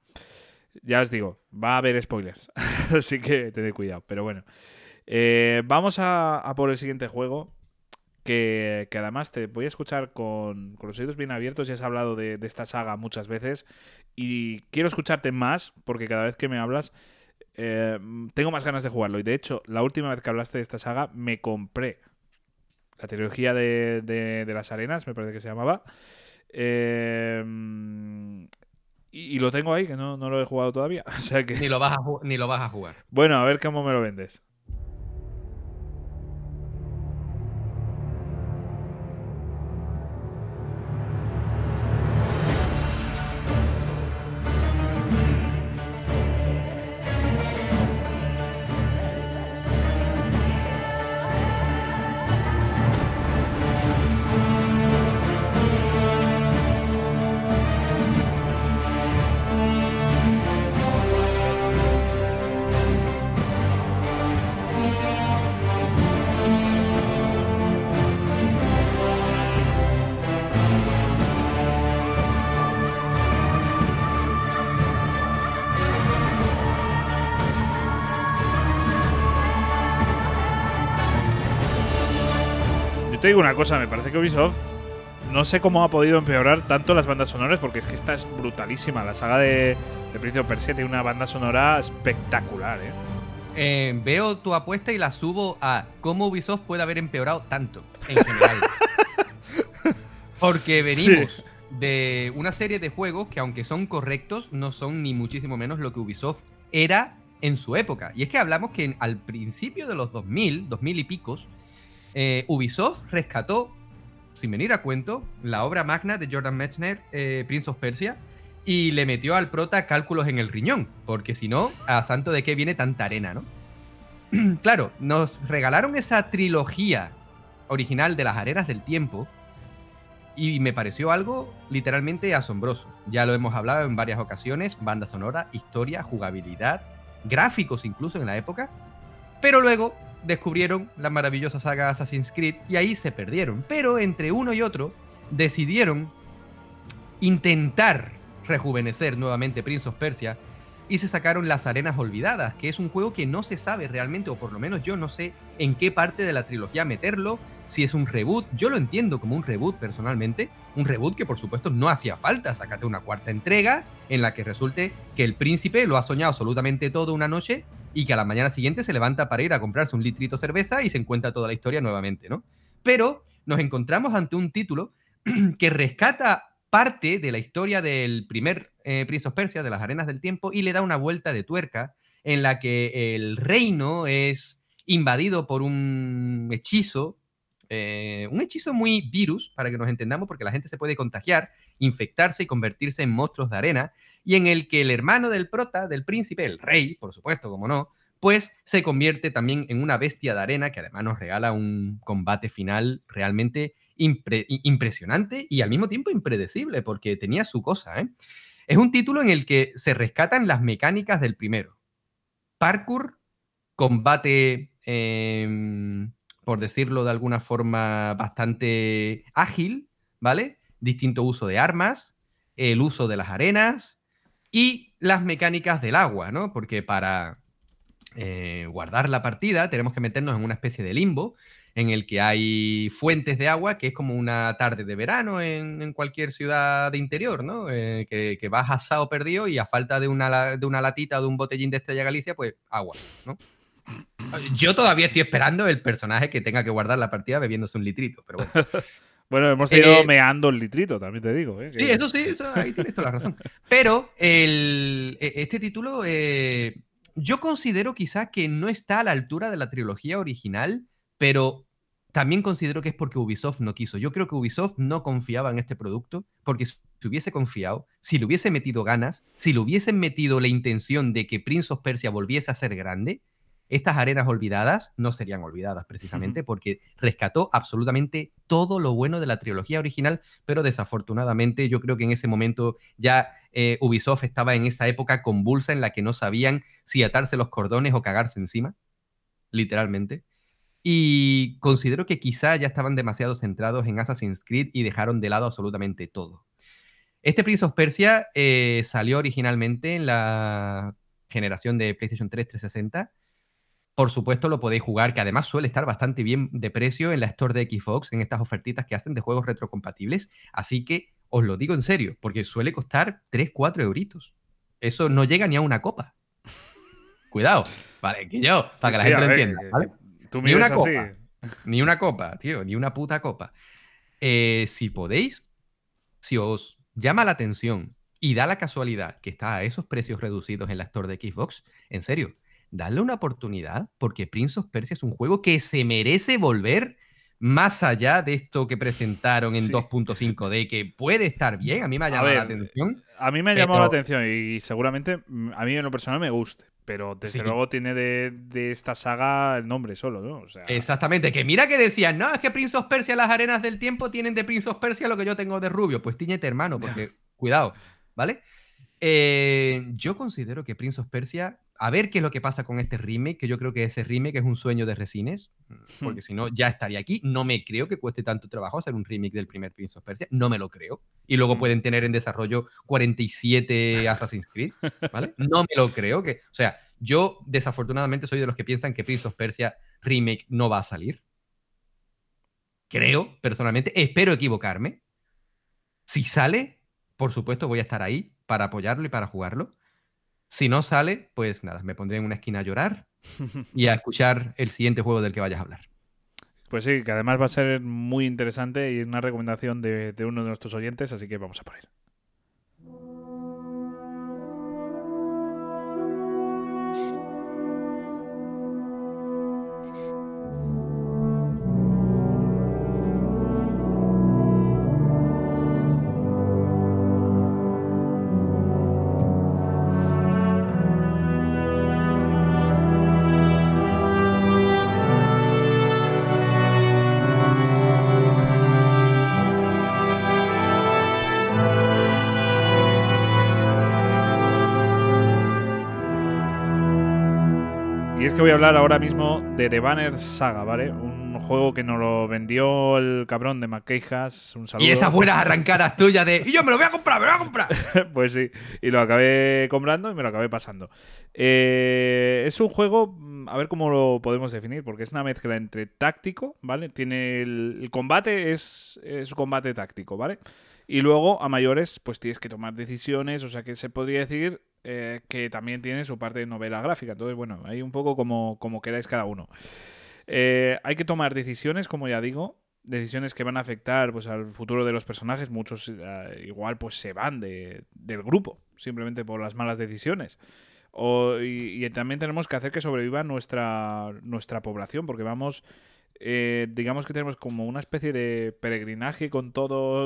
Ya os digo, va a haber spoilers. <laughs> Así que tened cuidado. Pero bueno. Eh, vamos a, a por el siguiente juego. Que, que además te voy a escuchar con, con los oídos bien abiertos. Ya has hablado de, de esta saga muchas veces. Y quiero escucharte más, porque cada vez que me hablas, Eh, tengo más ganas de jugarlo. Y de hecho, la última vez que hablaste de esta saga, me compré la trilogía de, de- de las arenas, me parece que se llamaba. Eh, y, y lo tengo ahí, que no, no lo he jugado todavía. <laughs> O sea que. Ni lo vas a, ni lo vas a jugar. Bueno, a ver cómo me lo vendes. Te digo una cosa, me parece que Ubisoft no sé cómo ha podido empeorar tanto las bandas sonoras, porque es que esta es brutalísima. La saga de, de Prince of Persia tiene una banda sonora espectacular, ¿eh? Eh, veo tu apuesta y la subo a cómo Ubisoft puede haber empeorado tanto en general. <laughs> Porque venimos de una serie de juegos que aunque son correctos, no son ni muchísimo menos lo que Ubisoft era en su época. Y es que hablamos que al principio de los 2000, 2000 y picos, eh, Ubisoft rescató, sin venir a cuento, la obra magna de Jordan Mechner, eh, Prince of Persia, y le metió al prota cálculos en el riñón, porque si no, a santo de qué viene tanta arena, ¿no? <clears throat> claro, nos regalaron esa trilogía original de las arenas del tiempo y me pareció algo literalmente asombroso. Ya lo hemos hablado en varias ocasiones, banda sonora, historia, jugabilidad, gráficos incluso en la época, pero luego descubrieron la maravillosa saga Assassin's Creed y ahí se perdieron. Pero entre uno y otro decidieron intentar rejuvenecer nuevamente Prince of Persia y se sacaron Las Arenas Olvidadas, que es un juego que no se sabe realmente, o por lo menos yo no sé en qué parte de la trilogía meterlo, si es un reboot, yo lo entiendo como un reboot personalmente, un reboot que por supuesto no hacía falta, sácate una cuarta entrega en la que resulte que el príncipe lo ha soñado absolutamente todo una noche y que a la mañana siguiente se levanta para ir a comprarse un litrito de cerveza y se encuentra toda la historia nuevamente, ¿no? Pero nos encontramos ante un título <clears throat> que rescata parte de la historia del primer eh, Persia, de las arenas del tiempo, y le da una vuelta de tuerca en la que el reino es invadido por un hechizo, eh, un hechizo muy virus, para que nos entendamos, porque la gente se puede contagiar, infectarse y convertirse en monstruos de arena, y en el que el hermano del prota, del príncipe, el rey, por supuesto, como no, pues se convierte también en una bestia de arena que además nos regala un combate final realmente impre- impresionante y al mismo tiempo impredecible, porque tenía su cosa. ¿eh? Es un título en el que se rescatan las mecánicas del primero. Parkour, combate, eh, por decirlo de alguna forma, bastante ágil, ¿vale? Distinto uso de armas, el uso de las arenas y las mecánicas del agua, ¿no? Porque para eh, guardar la partida tenemos que meternos en una especie de limbo en el que hay fuentes de agua, que es como una tarde de verano en, cualquier ciudad de interior, ¿no? Eh, que, que vas asado perdido y a falta de una, de una latita o de un botellín de Estrella Galicia, pues agua, ¿no? Yo todavía estoy esperando el personaje que tenga que guardar la partida bebiéndose un litrito, pero bueno. <laughs> Bueno, hemos tenido Eh, meando el litrito, también te digo. ¿eh? Sí, eso sí, eso, ahí tienes toda la razón. Pero el, e- este título, eh, yo considero quizás que no está a la altura de la trilogía original, pero también considero que es porque Ubisoft no quiso. Yo creo que Ubisoft no confiaba en este producto, porque si hubiese confiado, si le hubiese metido ganas, si le hubiesen metido la intención de que Prince of Persia volviese a ser grande, estas arenas olvidadas no serían olvidadas precisamente porque rescató absolutamente todo lo bueno de la trilogía original, pero desafortunadamente yo creo que en ese momento ya eh, Ubisoft estaba en esa época convulsa en la que no sabían si atarse los cordones o cagarse encima, literalmente. Y considero que quizá ya estaban demasiado centrados en Assassin's Creed y dejaron de lado absolutamente todo. Este Prince of Persia eh, salió originalmente en la generación de PlayStation 3 360. Por supuesto, lo podéis jugar, que además suele estar bastante bien de precio en la Store de Xbox, en estas ofertitas que hacen de juegos retrocompatibles. Así que os lo digo en serio, porque suele costar 3, 4 euritos. Eso no llega ni a una copa. Cuidado. Vale, que yo, para que la sí, gente lo ver, entienda. que- ¿vale? Tú Ni una así. copa. Ni una copa, tío, ni una puta copa. Eh, si podéis, si os llama la atención y da la casualidad que está a esos precios reducidos en la Store de Xbox, en serio, dadle una oportunidad porque Prince of Persia es un juego que se merece volver más allá de esto que presentaron en Sí. 2.5D, que puede estar bien, a mí me ha llamado la atención. A mí me ha llamado la atención y seguramente mm, a mí en lo personal me guste. Pero desde Sí. luego tiene de, de esta saga el nombre solo, ¿no? O sea, Exactamente, que mira que decían, no, es que Prince of Persia, las arenas del tiempo tienen de Prince of Persia lo que yo tengo de Rubio. Pues tiñete, hermano, porque cuidado, ¿vale? Eh, yo considero que Prince of Persia, a ver qué es lo que pasa con este remake, que yo creo que ese remake es un sueño de Resines, porque si no, ya estaría aquí. No me creo que cueste tanto trabajo hacer un remake del primer Prince of Persia, no me lo creo. Y luego Mm. pueden tener en desarrollo 47 <laughs> Assassin's Creed, ¿vale? No me lo creo. Que, o sea, yo desafortunadamente soy de los que piensan que Prince of Persia remake no va a salir. Creo, personalmente, espero equivocarme. Si sale, por supuesto voy a estar ahí para apoyarlo y para jugarlo. Si no sale, pues nada, me pondré en una esquina a llorar <laughs> y a escuchar el siguiente juego del que vayas a hablar. Pues sí, que además va a ser muy interesante y una recomendación de, de uno de nuestros oyentes, así que vamos a por él. Voy a hablar ahora mismo de The Banner Saga, ¿vale? Un juego que nos lo vendió el cabrón de McKeijas. Un saludo. Y esas buenas arrancadas tuyas de ¡Y yo me lo voy a comprar, me lo voy a comprar! <laughs> pues sí, y lo acabé comprando y me lo acabé pasando. Eh, es un juego, mm, a ver cómo lo podemos definir, porque es una mezcla entre táctico, ¿vale? Tiene el, el combate, es, es un combate táctico, ¿vale? Y luego, a mayores, pues tienes que tomar decisiones, o sea que se podría decir eh, que también tiene su parte de novela gráfica. Entonces, bueno, hay un poco como, como queráis cada uno. Eh, hay que tomar decisiones, como ya digo, decisiones que van a afectar pues, al futuro de los personajes. Muchos eh, igual pues se van de, del grupo, simplemente por las malas decisiones. O- y, y también tenemos que hacer que sobreviva nuestra, nuestra población, porque vamos, eh, digamos que tenemos como una especie de peregrinaje con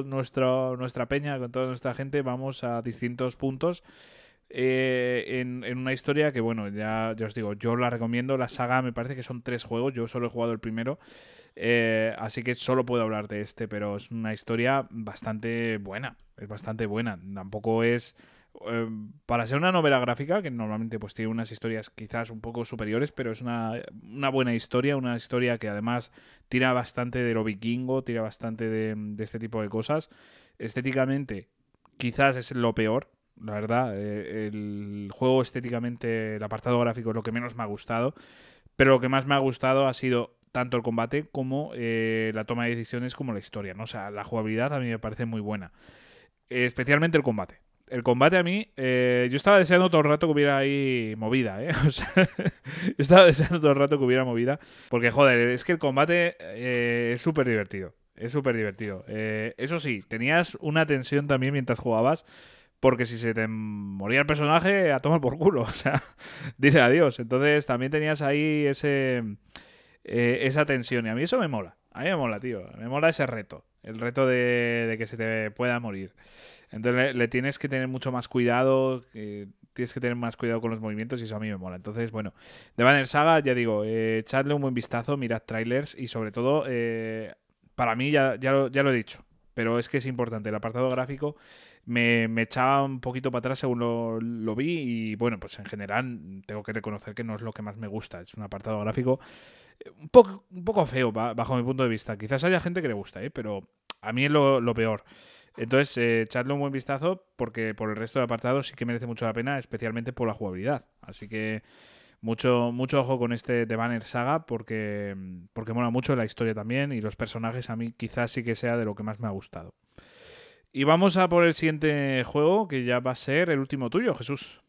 nuestro, nuestra peña, con toda nuestra gente, vamos a distintos puntos. Eh, en, una historia que, bueno, ya, ya os digo, yo la recomiendo. La saga me parece que son tres juegos. Yo solo he jugado el primero. eh, así que solo puedo hablar de este, pero es una historia bastante buena. Es bastante buena. Tampoco es. eh, para ser una novela gráfica, que normalmente pues tiene unas historias quizás un poco superiores, pero es una, una buena historia, una historia que además tira bastante de lo vikingo, tira bastante de este tipo de cosas. Estéticamente, quizás es lo peor, la verdad. eh, el juego estéticamente, el apartado gráfico es lo que menos me ha gustado, pero lo que más me ha gustado ha sido tanto el combate como eh, la toma de decisiones como la historia, ¿no? O sea, la jugabilidad a mí me parece muy buena. Especialmente el combate. El combate a mí, eh, yo estaba deseando todo el rato que hubiera ahí movida, ¿eh? <laughs> O sea, yo estaba deseando todo el rato que hubiera movida. Porque, joder, es que el combate eh, es súper divertido. Es súper divertido. Eso sí, tenías una tensión también mientras jugabas. Porque si se te moría el personaje, a tomar por culo. <laughs> O sea, dice adiós. Entonces también tenías ahí ese eh, esa tensión. Y a mí eso me mola. A mí me mola, tío. Me mola ese reto. El reto de, de que se te pueda morir. Entonces le, tienes que tener mucho más cuidado. eh, tienes que tener más cuidado con los movimientos y eso a mí me mola. Entonces, bueno, de Banner Saga, ya digo, eh, echadle un buen vistazo, mirad trailers y sobre todo, eh, para mí ya, ya, lo, ya lo he dicho, pero es que es importante. El apartado gráfico me, me echaba un poquito para atrás según lo, lo vi y bueno, pues en general tengo que reconocer que no es lo que más me gusta. Es un apartado gráfico eh, un poco, un poco feo ba- bajo mi punto de vista. Quizás haya gente que le gusta, ¿eh? pero a mí es lo, peor. Entonces, eh, echadle un buen vistazo porque por el resto de apartados sí que merece mucho la pena, especialmente por la jugabilidad. Así que mucho, mucho ojo con este The Banner Saga porque, porque mola mucho la historia también y los personajes a mí quizás sí que sea de lo que más me ha gustado. Y vamos a por el siguiente juego que ya va a ser el último tuyo, Jesús.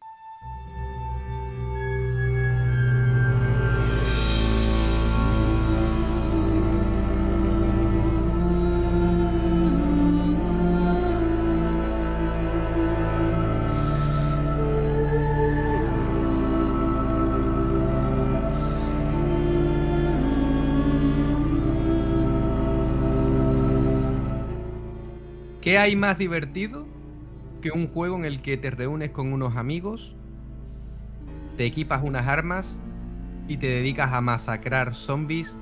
¿Qué hay más divertido que un juego en el que te reúnes con unos amigos, te equipas unas armas y te dedicas a masacrar zombies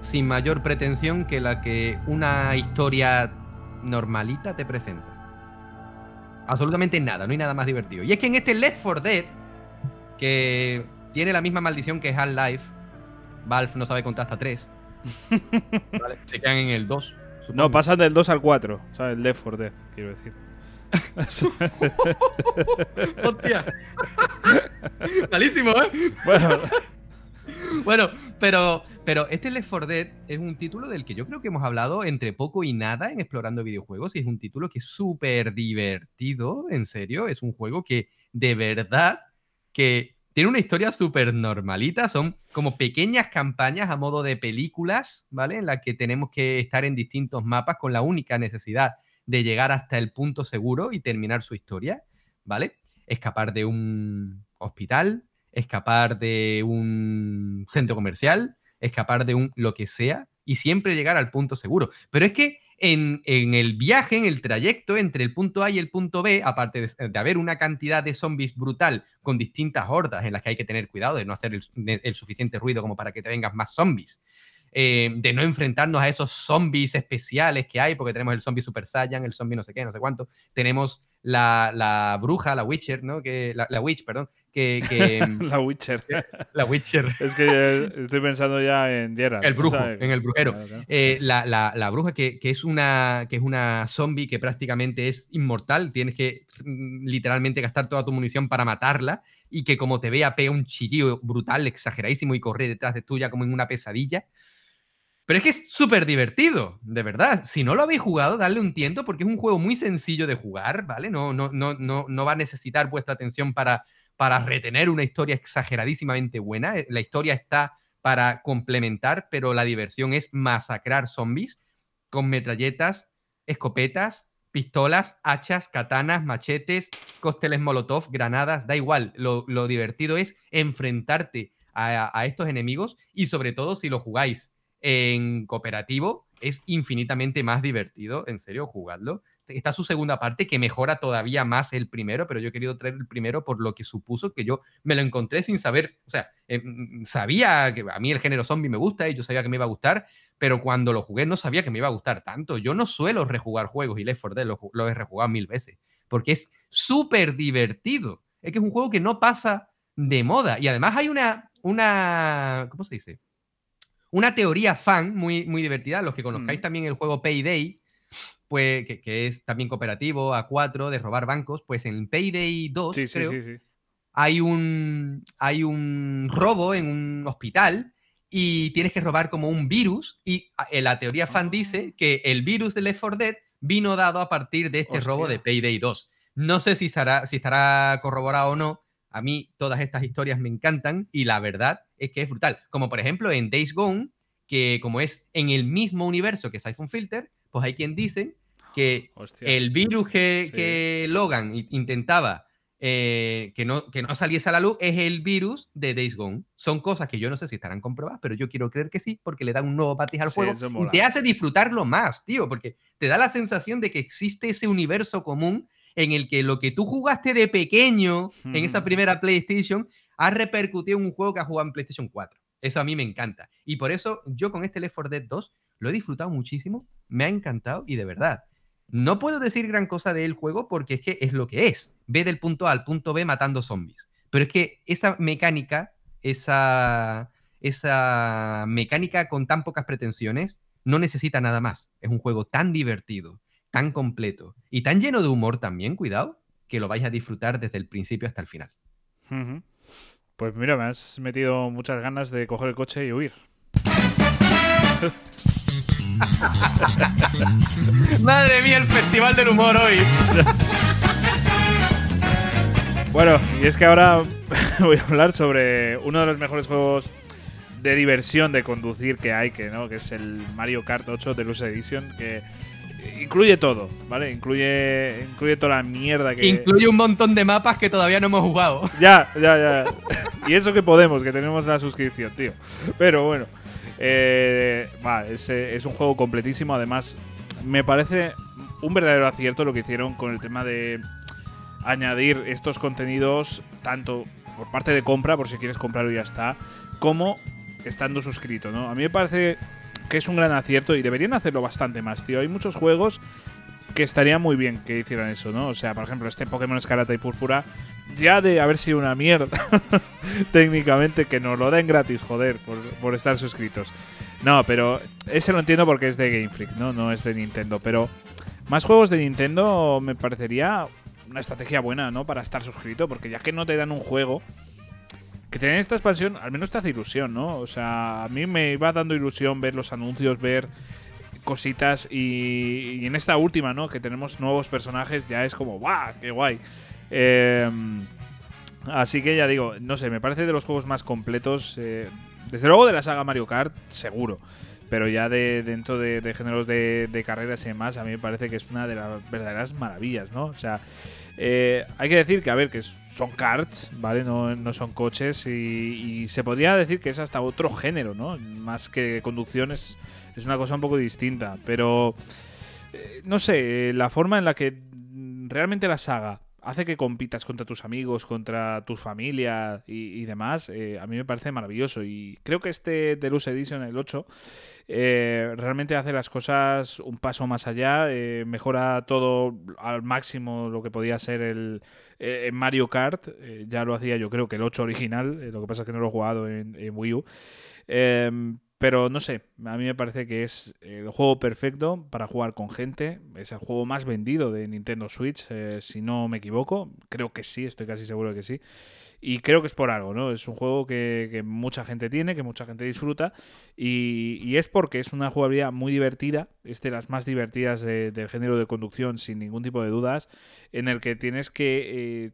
sin mayor pretensión que la que una historia normalita te presenta? Absolutamente nada, no hay nada más divertido. Y es que en este Left 4 Dead, que tiene la misma maldición que Half-Life, Valve no sabe contar hasta 3. <laughs> ¿vale? Se quedan en el 2. No, pasan del 2 al 4, ¿sabes? El Left 4 Dead, quiero decir. <laughs> Hostia. <laughs> Malísimo, ¿eh? bueno, <laughs> Bueno, pero, pero este Left 4 Dead es un título del que yo creo que hemos hablado entre poco y nada en Explorando Videojuegos. Y es un título que es súper divertido, en serio. Es un juego que de verdad que tiene una historia súper normalita. Son como pequeñas campañas a modo de películas, ¿vale? En las que tenemos que estar en distintos mapas con la única necesidad de llegar hasta el punto seguro y terminar su historia, ¿vale? Escapar de un hospital, escapar de un centro comercial, escapar de un lo que sea y siempre llegar al punto seguro. Pero es que en, en el viaje, en el trayecto entre el punto A y el punto B, aparte de, haber una cantidad de zombies brutal con distintas hordas en las que hay que tener cuidado de no hacer el, el suficiente ruido como para que te vengan más zombies, eh, de no enfrentarnos a esos zombies especiales que hay, porque tenemos el zombie Super Saiyan, el zombie no sé qué, no sé cuánto, tenemos la, la bruja, la Witcher, ¿no? Que, la, la Witch, perdón, que, <laughs> que la Witcher. la <laughs> Witcher, Es que estoy pensando ya en Geralt. El brujo, ¿sabes? en el brujero. Claro, claro. Eh, la, la- la bruja que, que es una que es una zombie que prácticamente es inmortal, tienes que mm, literalmente gastar toda tu munición para matarla y que como te vea pega un chillido brutal, exageradísimo y corre detrás de tuya como en una pesadilla. Pero es que es súper divertido, de verdad. Si no lo habéis jugado, darle un tiento porque es un juego muy sencillo de jugar, ¿vale? No, no, no, no, no va a necesitar vuestra atención para, para retener una historia exageradísimamente buena. Eh, La historia está para complementar, pero la diversión es masacrar zombies con metralletas, escopetas, pistolas, hachas, katanas, machetes, cócteles molotov, granadas, da igual. Lo, divertido es enfrentarte a, a estos enemigos y sobre todo si lo jugáis en cooperativo, es infinitamente más divertido, en serio, jugadlo. Está su segunda parte que mejora todavía más el primero, pero yo he querido traer el primero por lo que supuso que yo me lo encontré sin saber, o sea, eh, mm, sabía que a mí el género zombie me gusta y yo sabía que me iba a gustar, pero cuando lo jugué no sabía que me iba a gustar tanto. Yo no suelo rejugar juegos y Left 4 Dead lo, he rejugado mil veces, porque es súper divertido. Es que es un juego que no pasa de moda y además hay una, una, ¿cómo se dice? Una teoría fan muy, muy divertida. Los que conozcáis Mm. también el juego Payday, pues, que, que es también cooperativo, a 4, de robar bancos, pues en Payday 2, Sí, sí, creo, sí, sí. hay un, hay un robo en un hospital y tienes que robar como un virus y a- eh, la teoría fan dice que el virus de Left 4 Dead vino dado a partir de este Hostia. robo de Payday 2. No sé si, estará, si estará corroborado o no. A mí todas estas historias me encantan y la verdad es que es brutal. Como por ejemplo en Days Gone, que como es en el mismo universo que Siphon Filter, pues hay quien dicen que Hostia. el virus que, Sí. que Logan intentaba eh, que, no, que no saliese a la luz es el virus de Days Gone. Son cosas que yo no sé si estarán comprobadas, pero yo quiero creer que sí, porque le da un nuevo matiz al Sí, juego y te hace disfrutarlo más, tío, porque te da la sensación de que existe ese universo común en el que lo que tú jugaste de pequeño en esa Hmm. primera PlayStation ha repercutido en un juego que has jugado en PlayStation 4. Eso a mí me encanta. Y por eso yo con este Left 4 Dead 2 lo he disfrutado muchísimo, me ha encantado y de verdad. No puedo decir gran cosa del juego porque es que es lo que es. Ve del punto A al punto B matando zombies. Pero es que esa mecánica, esa, esa mecánica con tan pocas pretensiones, no necesita nada más. Es un juego tan divertido, tan completo y tan lleno de humor también, cuidado, que lo vais a disfrutar desde el principio hasta el final. Pues mira, me has metido muchas ganas de coger el coche y huir. <laughs> <laughs> Madre mía, el festival del humor hoy. Bueno, y es que ahora <laughs> voy a hablar sobre uno de los mejores juegos de diversión de conducir que hay, que no, que es el Mario Kart 8 Deluxe Edition, que incluye todo, ¿vale? Incluye incluye toda la mierda que Incluye un montón de mapas que todavía no hemos jugado. Ya, ya, ya. <laughs> y eso que podemos, que tenemos la suscripción, tío. Pero bueno. Eh, es, es un juego completísimo. Además, me parece un verdadero acierto lo que hicieron con el tema de añadir estos contenidos tanto por parte de compra, por si quieres comprarlo y ya está, como estando suscrito, ¿no? A mí me parece que es un gran acierto y deberían hacerlo bastante más, tío. Hay muchos juegos que estaría muy bien que hicieran eso, ¿no? O sea, por ejemplo, este Pokémon Escarlata y Púrpura, ya de haber sido una mierda, <laughs> técnicamente, que nos lo den gratis, joder, por, estar suscritos. No, pero ese lo entiendo porque es de Game Freak, ¿no? No es de Nintendo. Pero más juegos de Nintendo me parecería una estrategia buena, ¿no? Para estar suscrito, porque ya que no te dan un juego, que tener esta expansión al menos te hace ilusión, ¿no? O sea, a mí me iba dando ilusión ver los anuncios, ver cositas y, y en esta última, ¿no? Que tenemos nuevos personajes, ya es como, ¡guau! ¡Qué guay! Eh, así que ya digo, no sé, me parece de los juegos más completos. eh, desde luego de la saga Mario Kart, seguro. Pero ya de dentro de, géneros de, de carreras y demás, a mí me parece que es una de las verdaderas maravillas, ¿no? O sea, eh, hay que decir que, a ver, que son karts, ¿vale? No, no son coches y, y se podría decir que es hasta otro género, ¿no? Más que conducción es, es una cosa un poco distinta. Pero, eh, no sé, la forma en la que realmente la saga hace que compitas contra tus amigos, contra tus familias y, demás, eh, a mí me parece maravilloso. Y creo que este Deluxe Edition, el 8, eh, realmente hace las cosas un paso más allá, eh, mejora todo al máximo lo que podía ser el eh, Mario Kart. eh, ya lo hacía yo creo que el 8 original, eh, lo que pasa es que no lo he jugado en, en Wii U. Pero no sé, a mí me parece que es el juego perfecto para jugar con gente. Es el juego más vendido de Nintendo Switch, eh, si no me equivoco. Creo que sí, estoy casi seguro de que sí. Y creo que es por algo, ¿no? Es un juego que, que mucha gente tiene, que mucha gente disfruta. Y, y es porque es una jugabilidad muy divertida. Es de las más divertidas de- del género de conducción, sin ningún tipo de dudas. En el que tienes que. eh,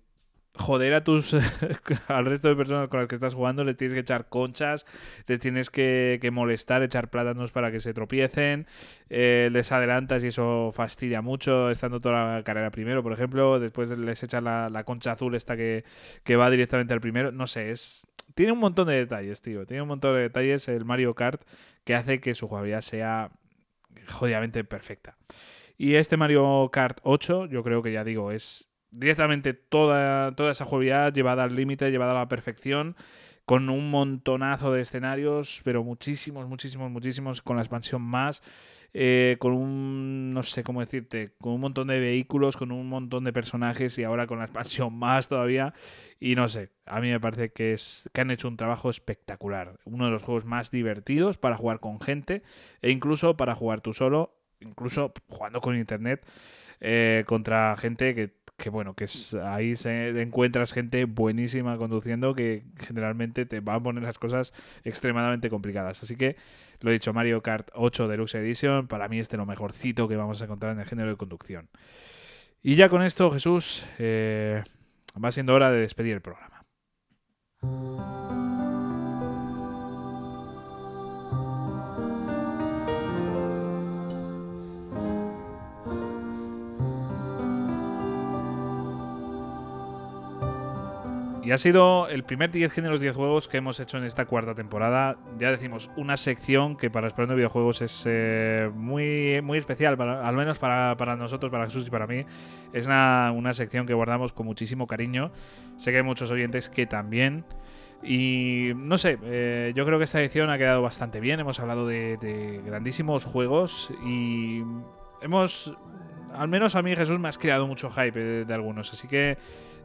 joder a tus <laughs> al resto de personas con las que estás jugando les tienes que echar conchas les tienes que, que molestar echar plátanos para que se tropiecen eh, les adelantas y eso fastidia mucho estando toda la carrera primero por ejemplo después les echas la, la concha azul esta que, que va directamente al primero no sé es tiene un montón de detalles tío tiene un montón de detalles el Mario Kart que hace que su jugabilidad sea jodidamente perfecta. Y este Mario Kart 8 yo creo que ya digo es directamente toda, toda esa jugabilidad llevada al límite, llevada a la perfección, con un montonazo de escenarios, pero muchísimos, muchísimos, muchísimos, con la expansión más, eh, con un, no sé cómo decirte, con un montón de vehículos, con un montón de personajes y ahora con la expansión <laughs> más todavía. Y no sé, a mí me parece que, es, que han hecho un trabajo espectacular. Uno de los juegos más divertidos para jugar con gente e incluso para jugar tú solo, incluso jugando con internet. eh, contra gente que, que, bueno, que es, ahí se encuentras gente buenísima conduciendo que generalmente te va a poner las cosas extremadamente complicadas. Así que lo he dicho, Mario Kart 8 Deluxe Edition, para mí es de lo mejorcito que vamos a encontrar en el género de conducción. Y ya con esto, Jesús, eh, va siendo hora de despedir el programa. Y ha sido el primer 10 géneros 10 juegos que hemos hecho en esta cuarta temporada. Ya decimos, una sección que para Explorando Videojuegos es eh, muy, muy especial, al menos para, nosotros, para Jesús y para mí. Es una, sección que guardamos con muchísimo cariño. Sé que hay muchos oyentes que también. Y no sé, eh, yo creo que esta edición ha quedado bastante bien. Hemos hablado de, grandísimos juegos y hemos, al menos a mí Jesús me has creado mucho hype de, de algunos. Así que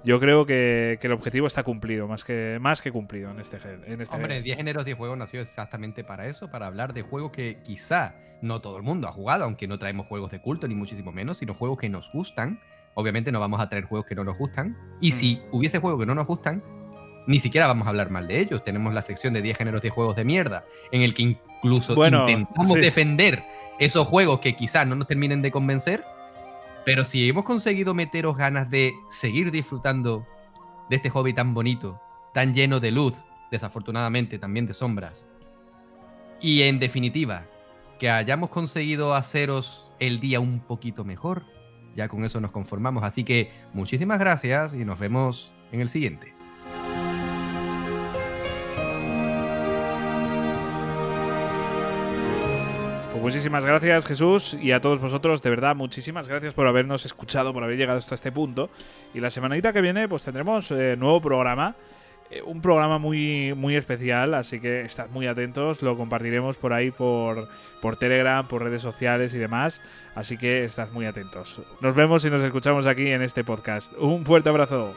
yo creo que, que el objetivo está cumplido, más que, más que cumplido en este, gen- en este Hombre, 10 géneros, 10 juegos nació exactamente para eso, para hablar de juegos que quizá no todo el mundo ha jugado, aunque no traemos juegos de culto, ni muchísimo menos, sino juegos que nos gustan. Obviamente no vamos a traer juegos que no nos gustan. Y Mm. si hubiese juegos que no nos gustan, ni siquiera vamos a hablar mal de ellos. Tenemos la sección de 10 géneros, 10 juegos de mierda, en el que incluso Bueno, intentamos sí. defender esos juegos que quizá no nos terminen de convencer. Pero si hemos conseguido meteros ganas de seguir disfrutando de este hobby tan bonito, tan lleno de luz, desafortunadamente también de sombras, y en definitiva, que hayamos conseguido haceros el día un poquito mejor, ya con eso nos conformamos. Así que muchísimas gracias y nos vemos en el siguiente. Muchísimas gracias Jesús y a todos vosotros, de verdad, muchísimas gracias por habernos escuchado, por haber llegado hasta este punto. Y la semanita que viene pues tendremos eh, nuevo programa, eh, un programa muy, muy especial, así que estad muy atentos, lo compartiremos por ahí por, por Telegram, por redes sociales y demás, así que estad muy atentos. Nos vemos y nos escuchamos aquí en este podcast. Un fuerte abrazo.